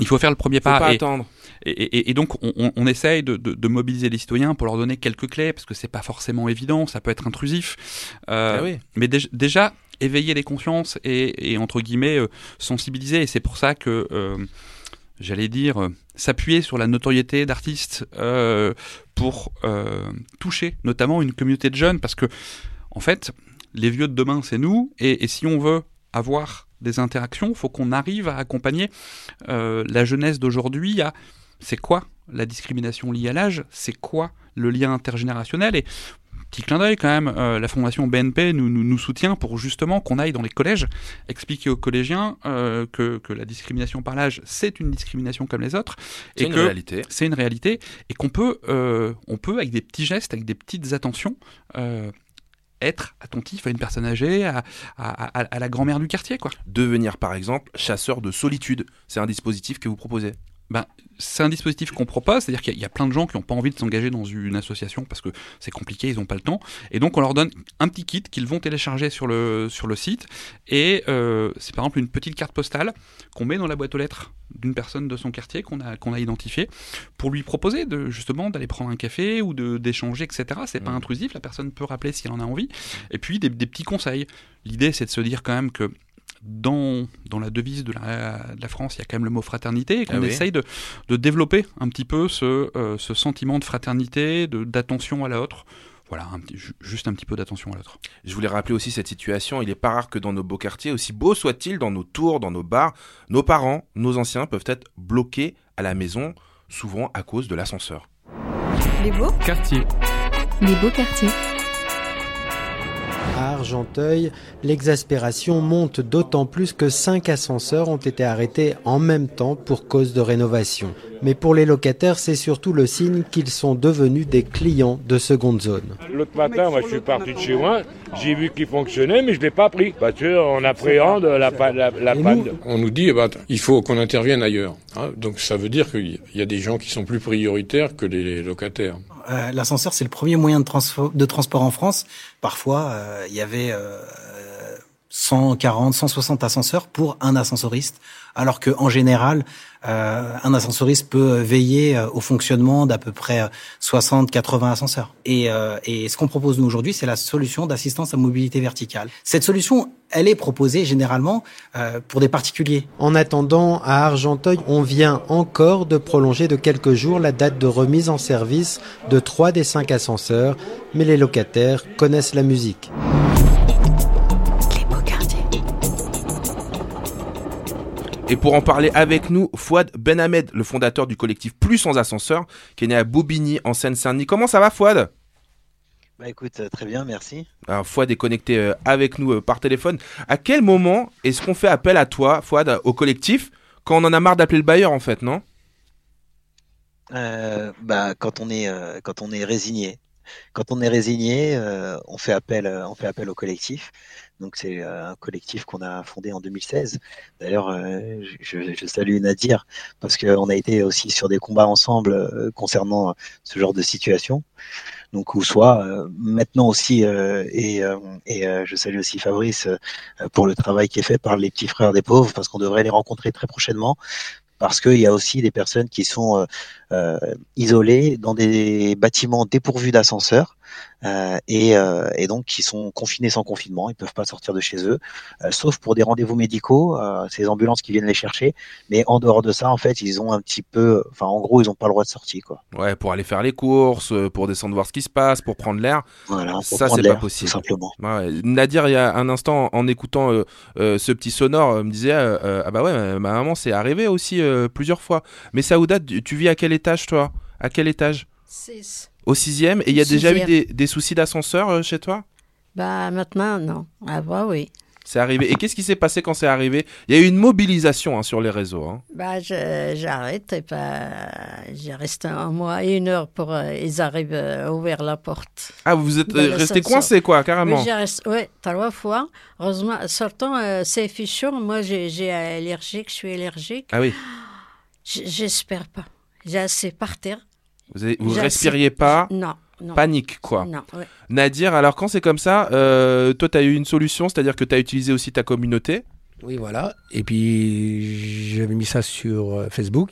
Il faut faire le premier Faut pas. pas et, attendre. Et, et- et donc, on, essaye de, de- de mobiliser les citoyens pour leur donner quelques clés, parce que c'est pas forcément évident, ça peut être intrusif. Euh, Ah oui. Mais déj- déjà, éveiller les consciences et, et, entre guillemets, euh, sensibiliser. Et c'est pour ça que, euh, j'allais dire, euh, s'appuyer sur la notoriété d'artistes euh, pour euh, toucher notamment une communauté de jeunes, parce que, en fait, les vieux de demain, c'est nous, et, et si on veut avoir des interactions, il faut qu'on arrive à accompagner la jeunesse d'aujourd'hui à c'est quoi la discrimination liée à l'âge, c'est quoi le lien intergénérationnel? Et petit clin d'œil quand même, euh, la fondation BNP nous, nous, nous soutient pour justement qu'on aille dans les collèges expliquer aux collégiens euh, que, que la discrimination par l'âge c'est une discrimination comme les autres C'est une que réalité. c'est une réalité et qu'on peut euh, on peut avec des petits gestes avec des petites attentions être attentif à une personne âgée, à, à, à- à la grand-mère du quartier, quoi. Devenir par exemple chasseur de solitude, c'est un dispositif que vous proposez. Ben, c'est un dispositif qu'on propose, c'est-à-dire qu'il y, a- il y a plein de gens qui n'ont pas envie de s'engager dans une association parce que c'est compliqué, ils n'ont pas le temps. Et donc on leur donne un petit kit qu'ils vont télécharger sur le, sur le site. Et euh, c'est par exemple une petite carte postale qu'on met dans la boîte aux lettres d'une personne de son quartier qu'on a, qu'on a identifié pour lui proposer de, justement d'aller prendre un café ou d'échanger, etc. C'est pas intrusif, la personne peut rappeler si elle en a envie. Et puis des, des petits conseils. L'idée c'est de se dire quand même que dans, dans la devise de la, de la France, il y a quand même le mot fraternité, et qu'on Ah oui. essaye de, de développer un petit peu ce, euh, ce sentiment de fraternité, de- d'attention à l'autre. Voilà, un petit- ju- juste un petit peu d'attention à l'autre. Je voulais rappeler aussi cette situation. Il est pas rare que dans nos beaux quartiers, aussi beaux soient-ils, dans nos tours, dans nos bars, nos parents, nos anciens peuvent être bloqués à la maison, souvent à cause de l'ascenseur. Les beaux Quartier. Les beaux quartiers. À Argenteuil, l'exaspération monte d'autant plus que cinq ascenseurs ont été arrêtés en même temps pour cause de rénovation. Mais pour les locataires, c'est surtout le signe qu'ils sont devenus des clients de seconde zone. L'autre matin, moi, je suis parti de chez moi, j'ai vu qu'il fonctionnait, mais je ne l'ai pas pris. Parce qu'on appréhende la, pa- la, la panne. nous, on nous dit, eh ben, il faut qu'on intervienne ailleurs. hein. donc ça veut dire qu'il y a des gens qui sont plus prioritaires que les locataires. Euh, L'ascenseur, c'est le premier moyen de, transfo- de transport en France. Parfois, euh, il y avait euh, 140, 160 ascenseurs pour un ascensoriste, alors que en général, euh, un ascensoriste peut veiller euh, au fonctionnement d'à peu près euh, 60, 80 ascenseurs. Et, euh, et ce qu'on propose nous aujourd'hui, c'est la solution d'assistance à mobilité verticale. Cette solution, elle est proposée généralement euh, pour des particuliers. En attendant, à Argenteuil, on vient encore de prolonger de quelques jours la date de remise en service de trois des cinq ascenseurs, mais les locataires connaissent la musique. Et pour en parler avec nous, Fouad Benhamed, le fondateur du collectif Plus sans ascenseur, qui est né à Bobigny, en Seine-Saint-Denis. Comment ça va, Fouad? Bah écoute, euh, très bien, merci. Alors, Fouad est connecté euh, avec nous euh, par téléphone. À quel moment est-ce qu'on fait appel à toi, Fouad, au collectif, quand on en a marre d'appeler le bailleur, en fait, non? Euh, bah quand on est euh, quand on est résigné, quand on est résigné, euh, on fait appel on fait appel au collectif. Donc c'est euh, un collectif qu'on a fondé en 2016. D'ailleurs, euh, je, salue Nadir parce qu'on a été aussi sur des combats ensemble euh, concernant ce genre de situation. Donc ou soit maintenant aussi et, et je salue aussi Fabrice pour le travail qui est fait par les petits frères des pauvres parce qu'on devrait les rencontrer très prochainement parce qu'il y a aussi des personnes qui sont isolées dans des bâtiments dépourvus d'ascenseurs et, euh, et donc qui sont confinés sans confinement, ils peuvent pas sortir de chez eux, euh, sauf pour des rendez-vous médicaux, euh, ces ambulances qui viennent les chercher, mais en dehors de ça, en fait, ils ont un petit peu, enfin en gros, ils ont pas le droit de sortir quoi. Ouais, pour aller faire les courses, euh, pour descendre voir ce qui se passe, pour prendre l'air. Voilà, ça, c'est pas possible. tout simplement. Ouais, Nadir, il y a un instant, en écoutant euh, euh, ce petit sonore, euh, me disait euh, euh, Ah bah ouais, ma- ma maman, c'est arrivé aussi euh, plusieurs fois. Mais Saouda, tu tu vis à quel étage, toi? À quel étage? Six. Au sixième Et il y a déjà eu des, des soucis d'ascenseur euh, chez toi? Bah maintenant, non. Avant, oui. C'est arrivé. Et qu'est-ce qui s'est passé quand c'est arrivé? Il y a eu une mobilisation hein, sur les réseaux. hein. Bah, j'arrête et bah, j'ai resté un mois et une heure pour euh, ils arrivent euh, à ouvrir la porte. Ah, vous êtes euh, resté coincé, quoi, carrément Oui, resté, ouais, trois fois. Heureusement, sortant, euh, c'est fichon. Moi, j'ai j'ai allergique, je suis allergique. Ah oui. J'espère pas. J'ai assez par terre. Vous, avez- vous respiriez pas Non, non. Panique, quoi. Non, ouais. Nadir, alors quand c'est comme ça, euh, toi, tu as eu une solution, c'est-à-dire que tu as utilisé aussi ta communauté Oui, voilà. Et puis, j'avais mis ça sur euh, Facebook.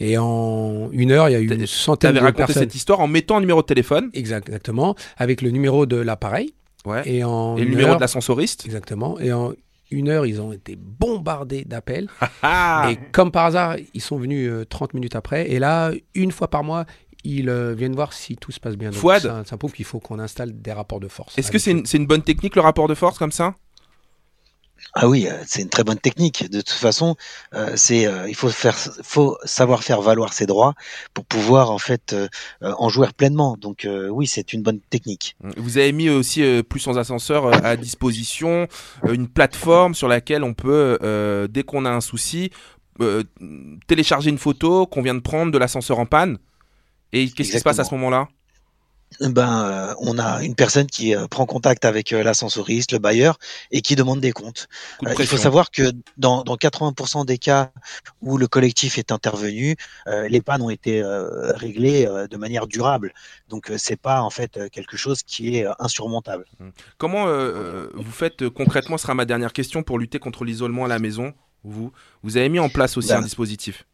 Et en une heure, il y a eu une Tu centaine avais de raconté personnes. cette histoire en mettant un numéro de téléphone. Exact- Exactement. Avec le numéro de l'appareil. Ouais. Et, en Et le numéro heure- de l'ascensoriste. Exactement. Et en une heure, ils ont été bombardés d'appels. Ah et comme par hasard, ils sont venus euh, 30 minutes après. Et là, une fois par mois, ils euh, viennent voir si tout se passe bien. Donc, Fouad ça, ça prouve qu'il faut qu'on installe des rapports de force. Est-ce que c'est une, c'est une bonne technique le rapport de force comme ça? Ah oui, euh, c'est une très bonne technique. De toute façon, euh, c'est euh, il faut faire, faut savoir faire valoir ses droits pour pouvoir en fait euh, en jouer pleinement. Donc oui, c'est une bonne technique. Vous avez mis aussi plus sans ascenseur à disposition une plateforme sur laquelle on peut, dès qu'on a un souci, télécharger une photo qu'on vient de prendre de l'ascenseur en panne. Et qu'est-ce qui se passe à ce moment-là? Ben, euh, on a une personne qui euh, prend contact avec euh, l'ascensoriste, le bailleur, et qui demande des comptes. De il faut savoir que dans, dans 80% des cas où le collectif est intervenu, les pannes ont été réglées de manière durable. Donc, c'est pas en fait quelque chose qui est insurmontable. Comment euh, euh, vous faites concrètement, ce sera ma dernière question, pour lutter contre l'isolement à la maison vous, vous avez mis en place aussi Ben, un dispositif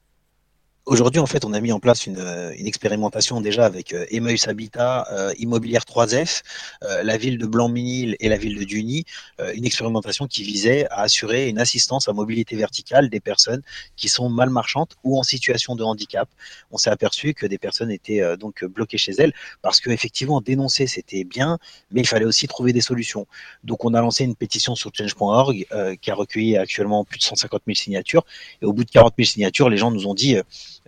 Aujourd'hui, en fait, on a mis en place une, euh, une expérimentation déjà avec euh, Emmaüs Habitat, euh, Immobilière 3F, euh, la ville de Blanc-Minil et la ville de Duny, euh, une expérimentation qui visait à assurer une assistance à mobilité verticale des personnes qui sont mal marchantes ou en situation de handicap. On s'est aperçu que des personnes étaient euh, donc bloquées chez elles parce que effectivement dénoncer c'était bien, mais il fallait aussi trouver des solutions. Donc on a lancé une pétition sur change.org qui a recueilli actuellement plus de 150 000 signatures. Et au bout de 40 000 signatures, les gens nous ont dit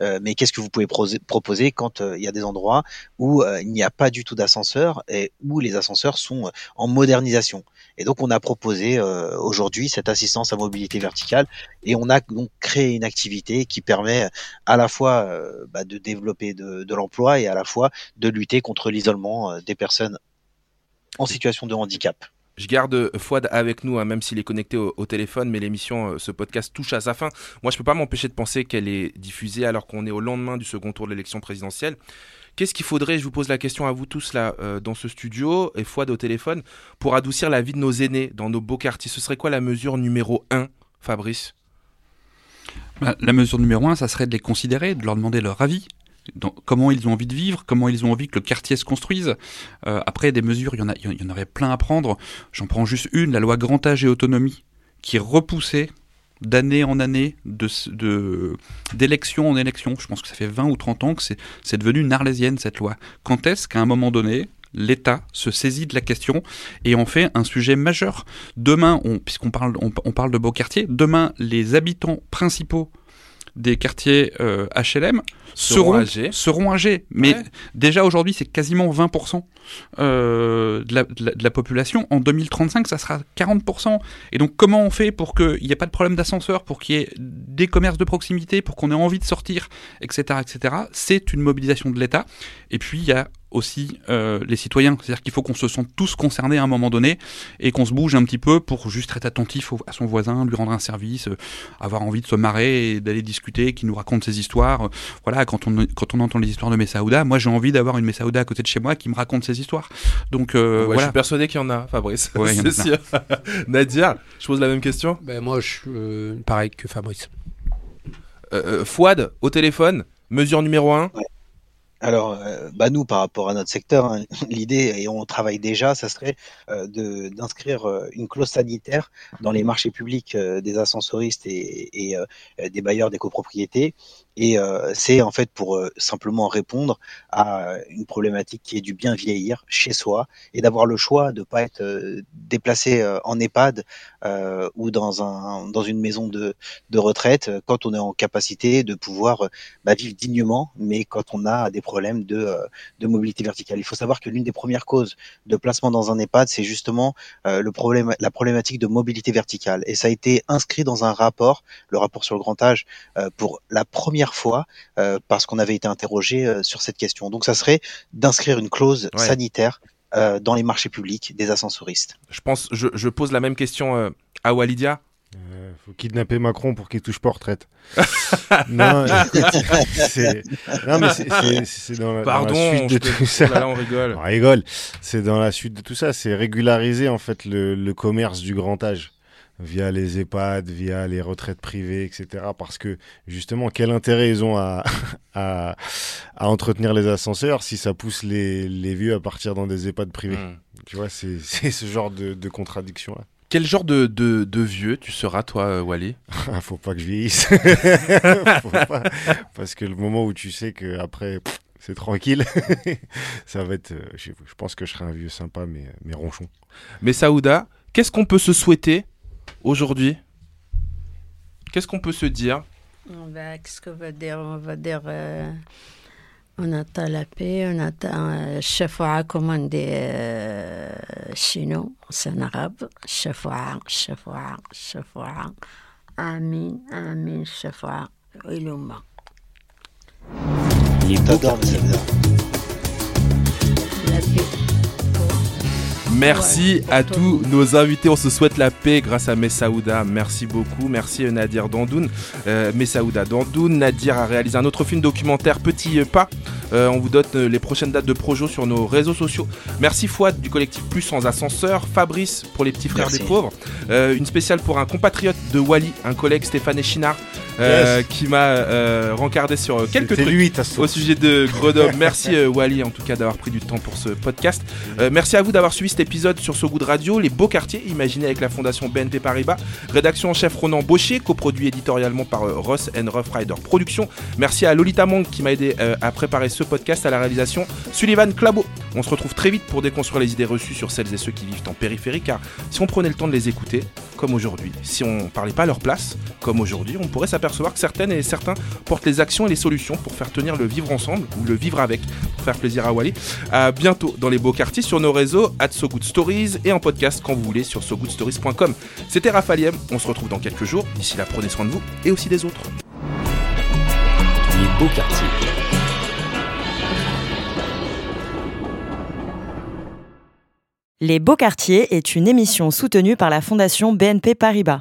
mais qu'est-ce que vous pouvez proposer quand euh, il y a des endroits où euh, il n'y a pas du tout d'ascenseur et où les ascenseurs sont euh, en modernisation? Et donc on a proposé euh, aujourd'hui cette assistance à mobilité verticale et on a donc créé une activité qui permet à la fois euh, bah, de développer de, l'emploi et à la fois de lutter contre l'isolement euh, des personnes en situation de handicap. Je garde Fouad avec nous, hein, même s'il est connecté au, téléphone, mais l'émission, euh, ce podcast touche à sa fin. Moi, je peux pas m'empêcher de penser qu'elle est diffusée alors qu'on est au lendemain du second tour de l'élection présidentielle. Qu'est-ce qu'il faudrait, je vous pose la question à vous tous là, euh, dans ce studio, et Fouad au téléphone, pour adoucir la vie de nos aînés dans nos beaux quartiers? Ce serait quoi la mesure numéro 1, Fabrice? Bah, la mesure numéro un, ça serait de les considérer, de leur demander leur avis. Comment ils ont envie de vivre, comment ils ont envie que le quartier se construise. Euh, après, des mesures, il y, en a, il y en aurait plein à prendre. J'en prends juste une, la loi grand âge et autonomie, qui est repoussée d'année en année, de, de, d'élection en élection. Je pense que ça fait 20 ou 30 ans que c'est, devenu une arlésienne, cette loi. Quand est-ce qu'à un moment donné, l'État se saisit de la question et en fait un sujet majeur? Demain, on, puisqu'on parle, on, on parle de beaux quartiers, demain, les habitants principaux des quartiers euh, HLM Seront seront, âgés. seront âgés. Mais Ouais. déjà aujourd'hui, c'est quasiment 20% euh, de, la, de la- de la population. En 2035, ça sera 40%. Et donc, comment on fait pour qu'il n'y ait pas de problème d'ascenseur, pour qu'il y ait des commerces de proximité, pour qu'on ait envie de sortir, etc., etc. C'est une mobilisation de l'État. Et puis, il y a aussi euh, les citoyens. C'est-à-dire qu'il faut qu'on se sente tous concernés à un moment donné et qu'on se bouge un petit peu pour juste être attentif au- à son voisin, lui rendre un service, euh, avoir envie de se marrer et d'aller discuter, qui nous raconte ses histoires. Euh, Voilà, quand on, quand on entend les histoires de Messaouda, moi j'ai envie d'avoir une Messaouda à côté de chez moi qui me raconte ses histoires. Donc euh, Ouais, Je suis persuadé qu'il y en a, Fabrice. Ouais, il y en a C'est sûr. Nadia, je pose la même question. Ben, moi, je suis euh, pareil que Fabrice. Fouad, au téléphone, mesure numéro 1. Alors, euh, bah nous, par rapport à notre secteur, hein, l'idée, et on travaille déjà, ça serait euh, d'inscrire euh, une clause sanitaire dans les marchés publics des ascensoristes et, et, des bailleurs des copropriétés. Et euh, c'est en fait pour euh, simplement répondre à une problématique qui est du bien vieillir chez soi et d'avoir le choix de pas être euh, déplacé euh, en EHPAD ou dans un dans une maison de de retraite quand on est en capacité de pouvoir bah, vivre dignement, mais quand on a des problèmes de, de mobilité verticale. Il faut savoir que l'une des premières causes de placement dans un EHPAD, c'est justement le problème, la problématique de mobilité verticale. Et ça a été inscrit dans un rapport, le rapport sur le grand âge, pour la première fois, euh, parce qu'on avait été interrogé euh, sur cette question. Donc ça serait d'inscrire une clause Ouais. sanitaire euh, dans les marchés publics des ascensoristes. Je pense, je, je pose la même question euh, à Walidia. Euh, faut kidnapper Macron pour qu'il touche pas aux retraites. non, c'est non, mais c'est- c'est c'est dans, la- dans Pardon, la suite de te- tout ça. oh là là, on rigole. On rigole. C'est dans la suite de tout ça. C'est régulariser en fait le, le commerce du grand âge via les EHPAD, via les retraites privées, etc. Parce que justement, quel intérêt ils ont à, à, à entretenir les ascenseurs si ça pousse les, les vieux à partir dans des EHPAD privés Hmm. Tu vois, c'est c'est ce genre de, de contradiction là. Quel genre de, de, de vieux tu seras, toi, euh, Wally? Faut pas que je vieillisse. Faut pas. Parce que le moment où tu sais que après c'est tranquille, ça va être. euh, je, je pense que je serai un vieux sympa, mais, mais ronchon. Mais Saouda, qu'est-ce qu'on peut se souhaiter aujourd'hui Qu'est-ce qu'on peut se dire? On va- Qu'est-ce qu'on va dire? On va dire. euh, on attend la paix, on attend euh, Shafa'a, comme on dit euh, chez nous, c'est en arabe. Shafa'a, Shafa'a, Shafa'a. Amin, Amin, Shafa'a. Iluma. Les beaux quartiers. La paix. Merci à tous nos invités. On se souhaite la paix grâce à Messaouda. Merci beaucoup. Merci euh, Nadir Dandoun. Euh, Messaouda Dandoun. Nadir a réalisé un autre film documentaire, Petit Pas, Euh, on vous donne euh, les prochaines dates de Projo sur nos réseaux sociaux. Merci Fouad du collectif Plus sans ascenseur, Fabrice pour les petits frères Merci. des pauvres, Euh, une spéciale pour un compatriote de Wally, un collègue Stéphane Echinard. euh, Yes. qui m'a euh, rencardé sur quelques trucs lui, au sujet de Grenoble. Merci euh, Wally en tout cas d'avoir pris du temps pour ce podcast. Euh, merci à vous d'avoir suivi cet épisode sur So Good Radio, les beaux quartiers imaginés avec la fondation BNP Paribas. Rédaction en chef Ronan Baucher, coproduit éditorialement par euh, Ross Rough Rider Productions. Merci à Lolita Mang qui m'a aidé euh, à préparer ce podcast à la réalisation. Sullivan Clabo. On se retrouve très vite pour déconstruire les idées reçues sur celles et ceux qui vivent en périphérie car si on prenait le temps de les écouter, comme aujourd'hui, si on parlait pas à leur place, comme aujourd'hui, on pourrait s'apercevoir que certaines et certains portent les actions et les solutions pour faire tenir le vivre ensemble ou le vivre avec, pour faire plaisir à Wally. À bientôt dans les beaux quartiers sur nos réseaux, at So Good Stories et en podcast quand vous voulez sur sogoodstories.com. C'était Raphaël, on se retrouve dans quelques jours. D'ici là, prenez soin de vous et aussi des autres. Les beaux quartiers. Les Beaux Quartiers est une émission soutenue par la Fondation BNP Paribas.